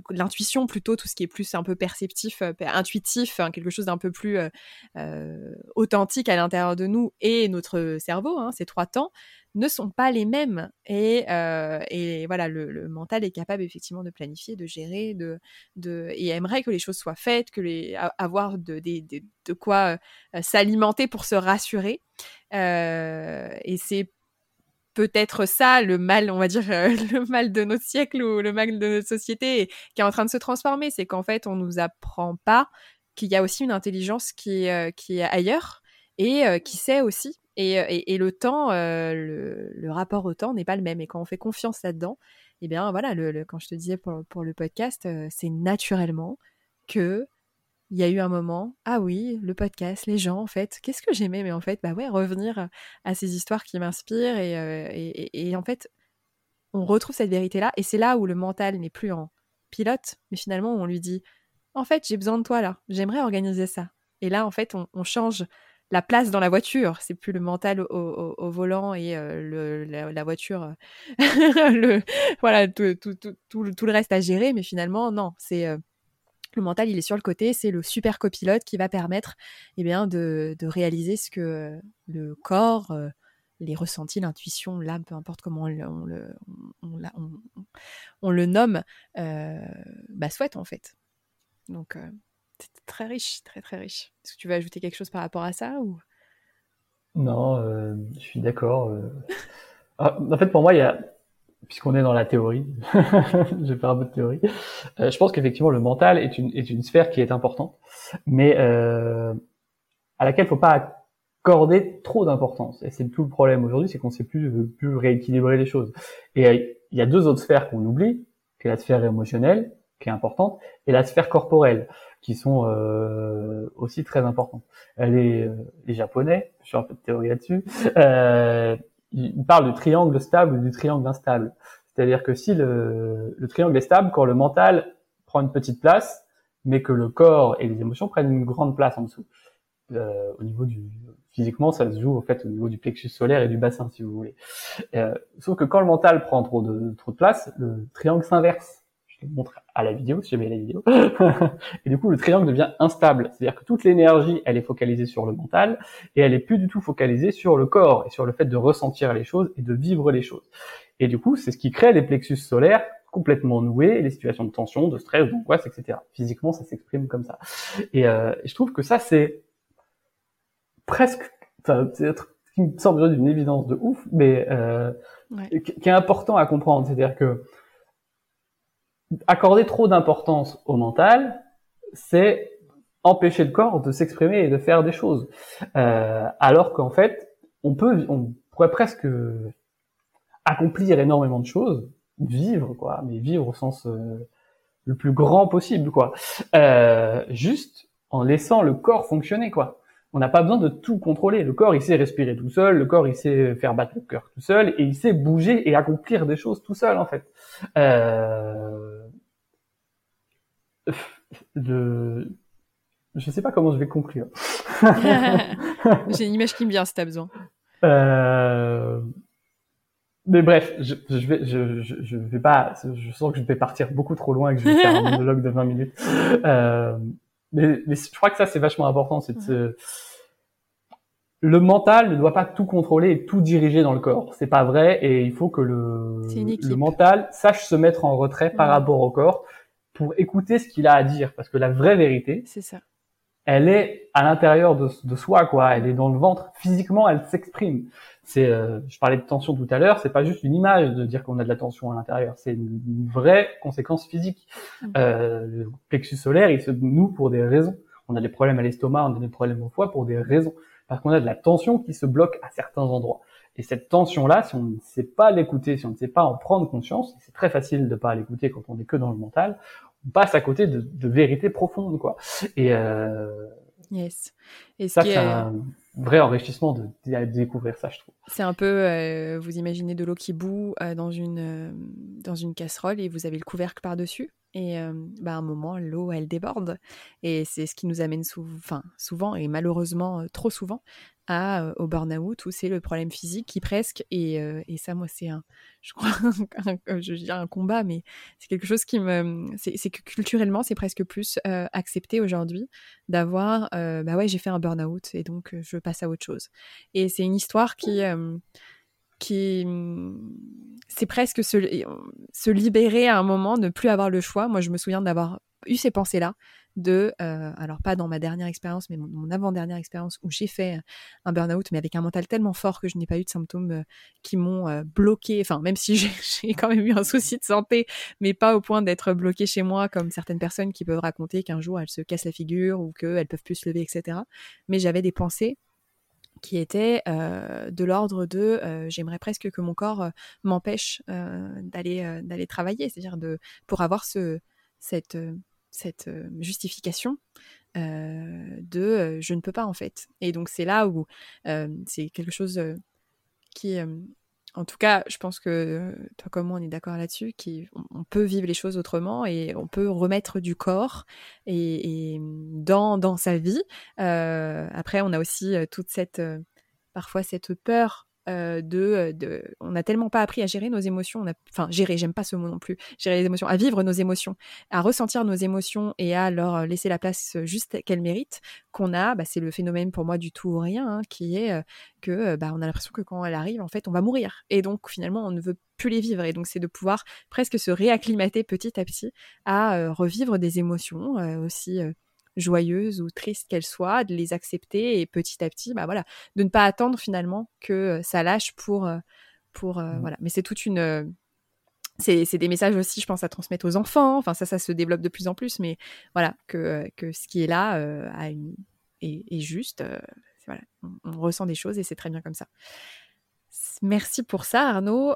S1: l'intuition plutôt, tout ce qui est plus un peu perceptif, intuitif, hein, quelque chose d'un peu plus authentique à l'intérieur de nous et notre cerveau, hein, ces trois temps, ne sont pas les mêmes. Et, euh, et voilà, le, mental est capable effectivement de planifier, de gérer, de, de, et aimerait que les choses soient faites, que les, avoir de, de, quoi euh, s'alimenter pour se rassurer. Euh, et c'est peut-être ça le mal, on va dire, le mal de notre siècle ou le mal de notre société qui est en train de se transformer. C'est qu'en fait, on nous apprend pas qu'il y a aussi une intelligence qui, qui est ailleurs et qui sait aussi euh, et, le temps, euh, le, rapport au temps n'est pas le même. Et quand on fait confiance là-dedans, eh bien voilà, le, quand je te disais pour, le podcast, euh, c'est naturellement que il y a eu un moment, ah oui, le podcast, les gens, en fait, qu'est-ce que j'aimais? Mais en fait, bah ouais, revenir à ces histoires qui m'inspirent et, et, en fait, on retrouve cette vérité-là, et c'est là où le mental n'est plus en pilote, mais finalement on lui dit, en fait, j'ai besoin de toi là, j'aimerais organiser ça. Et là, en fait, on, change la place dans la voiture. C'est plus le mental au, volant et euh, la, voiture, euh, voilà, tout, le reste à gérer. Mais finalement, non, c'est euh, le mental, il est sur le côté. C'est le super copilote qui va permettre, eh bien, de, réaliser ce que le corps, les ressentis, l'intuition, l'âme, peu importe comment on le, on, le nomme, bah, souhaite en fait. Donc, très riche, très très riche. Est-ce que tu veux ajouter quelque chose par rapport à ça ou?
S2: Non, euh, je suis d'accord. Euh. Ah, en fait, pour moi, il y a, puisqu'on est dans la théorie, je vais faire un peu de théorie. Euh, je pense qu'effectivement, le mental est une est une sphère qui est importante, mais à laquelle faut pas accorder trop d'importance. Et c'est tout le problème aujourd'hui, c'est qu'on sait plus plus rééquilibrer les choses. Et il y a deux autres sphères qu'on oublie, qui est la sphère émotionnelle, qui est importante, et la sphère corporelle qui sont euh, aussi très importantes. Les, euh, les Japonais, je suis un peu de théorie là-dessus, euh, ils parlent du triangle stable ou du triangle instable. C'est-à-dire que si le, le triangle est stable, quand le mental prend une petite place, mais que le corps et les émotions prennent une grande place en dessous. Euh, au niveau du physiquement, ça se joue au fait au niveau du plexus solaire et du bassin, si vous voulez. Euh, sauf que quand le mental prend trop de trop de place, le triangle s'inverse je montre à la vidéo, si jamais la vidéo. et du coup, le triangle devient instable. C'est-à-dire que toute l'énergie, elle est focalisée sur le mental et elle est plus du tout focalisée sur le corps et sur le fait de ressentir les choses et de vivre les choses. Et du coup, c'est ce qui crée les plexus solaires complètement noués, les situations de tension, de stress, d'angoisse, etc. Physiquement, ça s'exprime comme ça. Et, euh, je trouve que ça, c'est presque, enfin, c'est qui me semble d'une évidence de ouf, mais euh, qui est important à comprendre. C'est-à-dire que accorder trop d'importance au mental, c'est empêcher le corps de s'exprimer et de faire des choses. Euh, alors qu'en fait, on peut, on pourrait presque accomplir énormément de choses, vivre quoi, mais vivre au sens euh, le plus grand possible quoi, euh, juste en laissant le corps fonctionner quoi. On n'a pas besoin de tout contrôler. Le corps, il sait respirer tout seul. Le corps, il sait faire battre le cœur tout seul, et il sait bouger et accomplir des choses tout seul en fait. Euh, de... Je sais pas comment je vais conclure.
S1: J'ai une image qui me vient si t'as besoin.
S2: Euh... Mais bref, je, je vais, je, je, vais pas, je sens que je vais partir beaucoup trop loin et que je vais faire un monologue de 20 minutes. Euh... Mais, mais, je crois que ça c'est vachement important, c'est le mental ne doit pas tout contrôler et tout diriger dans le corps. C'est pas vrai et il faut que le, le mental sache se mettre en retrait par rapport au corps pour écouter ce qu'il a à dire. Parce que la vraie vérité,
S1: c'est ça.
S2: Elle est à l'intérieur de, de, soi, quoi. Elle est dans le ventre. Physiquement, elle s'exprime. C'est, euh, je parlais de tension tout à l'heure. C'est pas juste une image de dire qu'on a de la tension à l'intérieur. C'est une, vraie conséquence physique. Mm. Euh, le plexus solaire, il se noue pour des raisons. On a des problèmes à l'estomac, on a des problèmes au foie pour des raisons. Parce qu'on a de la tension qui se bloque à certains endroits. Et cette tension-là, si on ne sait pas l'écouter, si on ne sait pas en prendre conscience, c'est très facile de pas l'écouter quand on est que dans le mental, on passe à côté de, de vérités profondes, quoi. Et euh,
S1: yes.
S2: Et ça, c'est un vrai enrichissement de, de, découvrir ça, je trouve.
S1: C'est un peu, euh, vous imaginez de l'eau qui bout euh, dans une dans une casserole et vous avez le couvercle par dessus. Et bah, à un moment, l'eau, elle déborde. Et c'est ce qui nous amène enfin, souvent, et malheureusement trop souvent, à, au burn-out, où c'est le problème physique qui presque, et, et ça, moi, c'est un, je crois, un, je dirais un combat, mais c'est quelque chose qui me... C'est que culturellement, c'est presque plus accepté aujourd'hui d'avoir, bah ouais, j'ai fait un burn-out, et donc je passe à autre chose. Et c'est une histoire qui qui c'est presque se, se, libérer à un moment, ne plus avoir le choix. Moi, je me souviens d'avoir eu ces pensées-là, de, euh, alors pas dans ma dernière expérience, mais mon, avant-dernière expérience où j'ai fait un burn-out, mais avec un mental tellement fort que je n'ai pas eu de symptômes euh, qui m'ont euh, bloqué. Enfin, même si j'ai quand même eu un souci de santé, mais pas au point d'être bloqué chez moi comme certaines personnes qui peuvent raconter qu'un jour elles se cassent la figure ou qu'elles peuvent plus se lever, etc. Mais j'avais des pensées qui était euh, de l'ordre de euh, j'aimerais presque que mon corps euh, m'empêche d'aller d'aller travailler, c'est-à-dire de pour avoir ce cette cette justification de je ne peux pas en fait. Et donc c'est là où c'est quelque chose qui en tout cas, je pense que toi comme moi, on est d'accord là-dessus, qu'on peut vivre les choses autrement et on peut remettre du corps et, dans, sa vie. Euh, après, on a aussi euh, toute cette, euh, parfois cette peur euh, de, euh, de, on n'a tellement pas appris à gérer nos émotions, on a, enfin gérer, j'aime pas ce mot non plus, gérer les émotions, à vivre nos émotions, à ressentir nos émotions et à leur laisser la place juste qu'elles méritent, qu'on a, bah, c'est le phénomène pour moi du tout ou rien, hein, qui est euh, que bah, on a l'impression que quand elle arrive, en fait, on va mourir, et donc finalement on ne veut plus les vivre, et donc c'est de pouvoir presque se réacclimater petit à petit à revivre des émotions aussi joyeuses ou tristes qu'elles soient, de les accepter et petit à petit, bah voilà, de ne pas attendre finalement que ça lâche pour, pour mmh. voilà. Mais c'est toute une c'est des messages aussi, je pense, à transmettre aux enfants. Enfin, ça, ça se développe de plus en plus, mais voilà, que, que ce qui est là a une, est, juste. voilà, on, ressent des choses et c'est très bien comme ça. Merci pour ça, Arnaud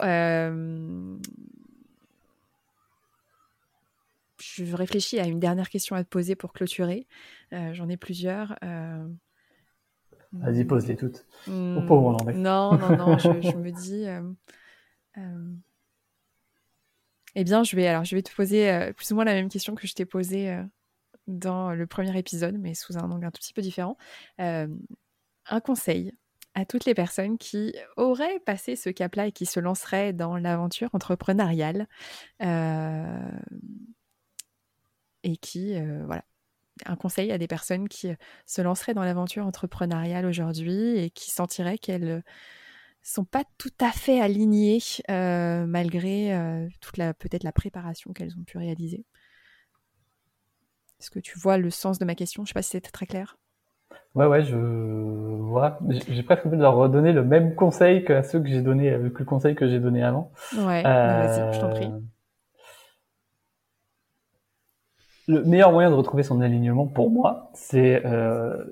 S1: je réfléchis à une dernière question à te poser pour clôturer. Euh, j'en ai plusieurs. Euh,
S2: Vas-y, pose-les toutes.
S1: Hmm, Au pauvre Non, non, non, je, me dis. Euh, eh bien, je vais, alors, je vais te poser plus ou moins la même question que je t'ai posée dans le premier épisode, mais sous un angle un tout petit peu différent. un conseil à toutes les personnes qui auraient passé ce cap-là et qui se lanceraient dans l'aventure entrepreneuriale et qui, euh, voilà, un conseil à des personnes qui euh, se lanceraient dans l'aventure entrepreneuriale aujourd'hui et qui sentiraient qu'elles euh, sont pas tout à fait alignées malgré toute la peut-être la préparation qu'elles ont pu réaliser. Est-ce que tu vois le sens de ma question? Je sais pas si c'était très clair.
S2: Ouais, ouais, je vois. J'ai presque envie de leur redonner le même conseil que ceux que j'ai donné, que le conseil que j'ai donné avant.
S1: Ouais, bah, vas-y, je t'en prie.
S2: Le meilleur moyen de retrouver son alignement pour moi, c'est euh,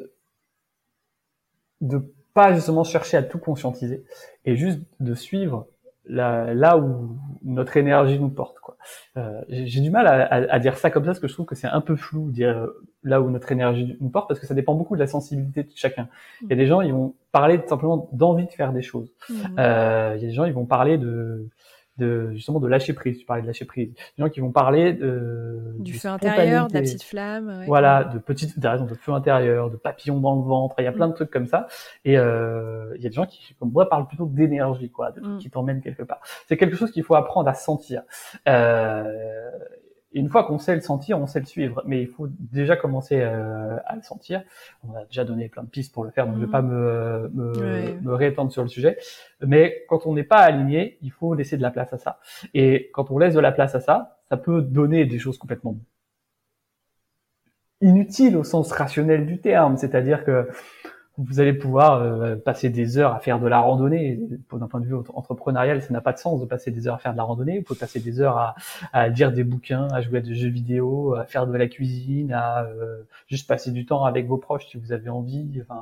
S2: de pas justement chercher à tout conscientiser et juste de suivre la, là où notre énergie nous porte. Quoi. Euh, J'ai du mal à, à, dire ça comme ça parce que je trouve que c'est un peu flou dire euh, là où notre énergie nous porte parce que ça dépend beaucoup de la sensibilité de chacun. Il y a des gens ils vont parler simplement d'envie de faire des choses. Mmh. Euh, il y a des gens ils vont parler de de justement de lâcher prise. Tu parlais de lâcher prise. Des gens qui vont parler de
S1: du feu intérieur, de la petite flamme.
S2: Voilà, de petites, raison de feu intérieur, de papillons dans le ventre. Il y a plein de trucs comme ça. Et euh, il y a des gens qui, comme moi, parlent plutôt d'énergie, quoi, de mm. qui t'emmènent quelque part. C'est quelque chose qu'il faut apprendre à sentir. Euh, une fois qu'on sait le sentir, on sait le suivre, mais il faut déjà commencer euh, à le sentir. On a déjà donné plein de pistes pour le faire, donc je ne vais pas me, me, me réétendre sur le sujet. Mais quand on n'est pas aligné, il faut laisser de la place à ça. Et quand on laisse de la place à ça, ça peut donner des choses complètement inutiles au sens rationnel du terme. C'est-à-dire que vous allez pouvoir euh, passer des heures à faire de la randonnée. D'un point de vue entrepreneurial, ça n'a pas de sens de passer des heures à faire de la randonnée. Vous pouvez passer des heures à, à lire des bouquins, à jouer à des jeux vidéo, à faire de la cuisine, à euh, juste passer du temps avec vos proches si vous avez envie. Enfin,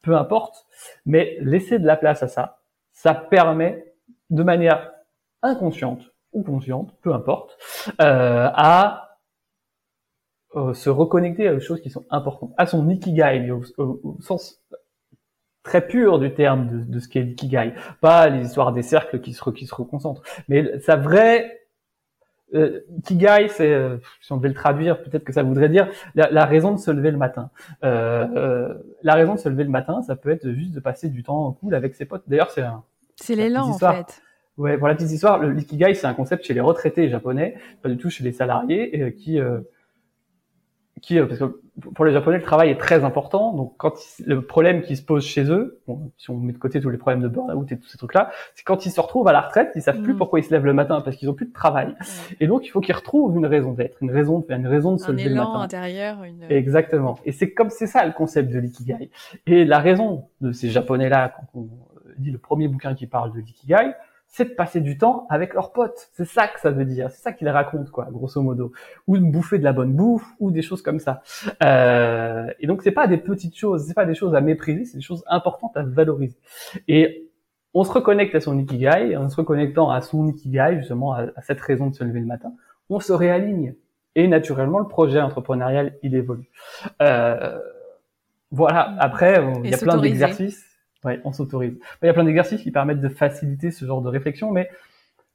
S2: peu importe. Mais laisser de la place à ça, ça permet de manière inconsciente ou consciente, peu importe, euh, à euh, se reconnecter à des choses qui sont importantes, à son ikigai, mais au, sens très pur du terme de, de ce qu'est l'ikigai, pas les histoires des cercles qui se, qui se reconcentrent, mais sa vraie euh, Ikigai, c'est, euh, si on devait le traduire, peut-être que ça voudrait dire la, la, raison de se lever le matin. Euh, euh, la raison de se lever le matin, ça peut être juste de passer du temps cool avec ses potes. D'ailleurs, c'est un.
S1: C'est l'élan en fait.
S2: Ouais, pour la petite histoire, le l'ikigai, c'est un concept chez les retraités japonais, pas du tout chez les salariés, qui qui, euh, parce que pour les Japonais, le travail est très important. Donc, quand le problème qui se pose chez eux, bon, si on met de côté tous les problèmes de burn-out et tous ces trucs-là, c'est quand ils se retrouvent à la retraite, ils savent plus mm. pourquoi ils se lèvent le matin parce qu'ils ont plus de travail. Et donc, il faut qu'ils retrouvent une raison d'être, une raison de faire, une raison de se lever le matin.
S1: intérieur. Une...
S2: Exactement. Et c'est comme c'est ça le concept de l'ikigai. Et la raison de ces Japonais-là, quand on dit le premier bouquin qui parle de l'ikigai, c'est de passer du temps avec leurs potes. C'est ça que ça veut dire. C'est ça qu'ils racontent, quoi, grosso modo. Ou de bouffer de la bonne bouffe, ou des choses comme ça. Euh, et donc, c'est pas des petites choses, c'est pas des choses à mépriser, c'est des choses importantes à valoriser. Et on se reconnecte à son ikigai, en se reconnectant à son ikigai, justement, à, cette raison de se lever le matin, on se réaligne. Et naturellement, le projet entrepreneurial, il évolue. Euh, voilà. Après, il y a plein d'exercices Ouais, on s'autorise. Il y a plein d'exercices qui permettent de faciliter ce genre de réflexion, mais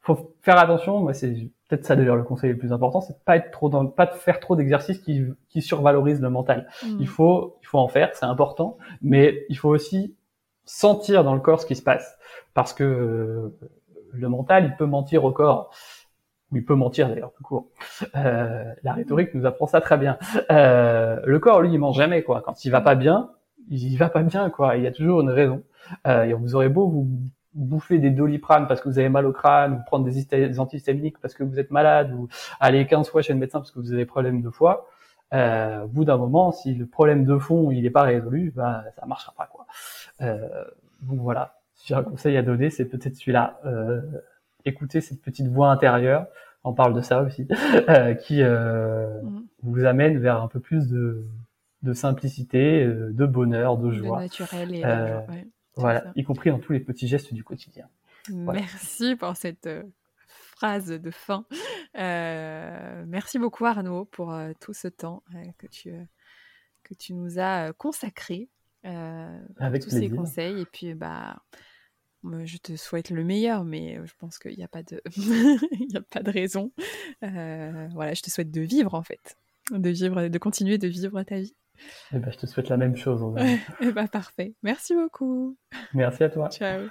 S2: faut faire attention. Moi, c'est peut-être ça d'ailleurs le conseil le plus important, c'est de pas être trop dans, pas de faire trop d'exercices qui, qui survalorisent le mental. Mm. Il faut, il faut en faire, c'est important, mais il faut aussi sentir dans le corps ce qui se passe, parce que euh, le mental, il peut mentir au corps. Il peut mentir d'ailleurs, tout court. Euh, la rhétorique nous apprend ça très bien. Euh, le corps, lui, il ment jamais quoi. Quand il va pas bien, il va pas bien quoi. Il y a toujours une raison. Euh, et vous aurez beau vous bouffer des doliprane parce que vous avez mal au crâne, ou prendre des, antihistaminiques parce que vous êtes malade, ou aller 15 fois chez le médecin parce que vous avez des problèmes de foie, euh, au bout d'un moment, si le problème de fond il n'est pas résolu, bah, ça marchera pas quoi. Euh, donc voilà, si j'ai un conseil à donner, c'est peut-être celui-là. Euh, écoutez cette petite voix intérieure, on parle de ça aussi, euh, qui euh, mm. vous amène vers un peu plus de, de simplicité, euh, de bonheur, de joie.
S1: De naturel et
S2: ouais. Voilà, y compris dans tous les petits gestes du quotidien.
S1: Merci pour cette euh, phrase de fin. Euh, merci beaucoup Arnaud pour euh, tout ce temps que, tu, que tu nous as consacré.
S2: Avec
S1: tous ces conseils. Et puis, bah, je te souhaite le meilleur, mais je pense qu'il n'y a, pas de... Il a pas de raison. voilà, je te souhaite de vivre en fait. De vivre, de continuer de vivre ta vie.
S2: Eh ben, je te souhaite la même chose.
S1: eh ben, parfait. Merci beaucoup.
S2: Merci à toi.
S1: Ciao.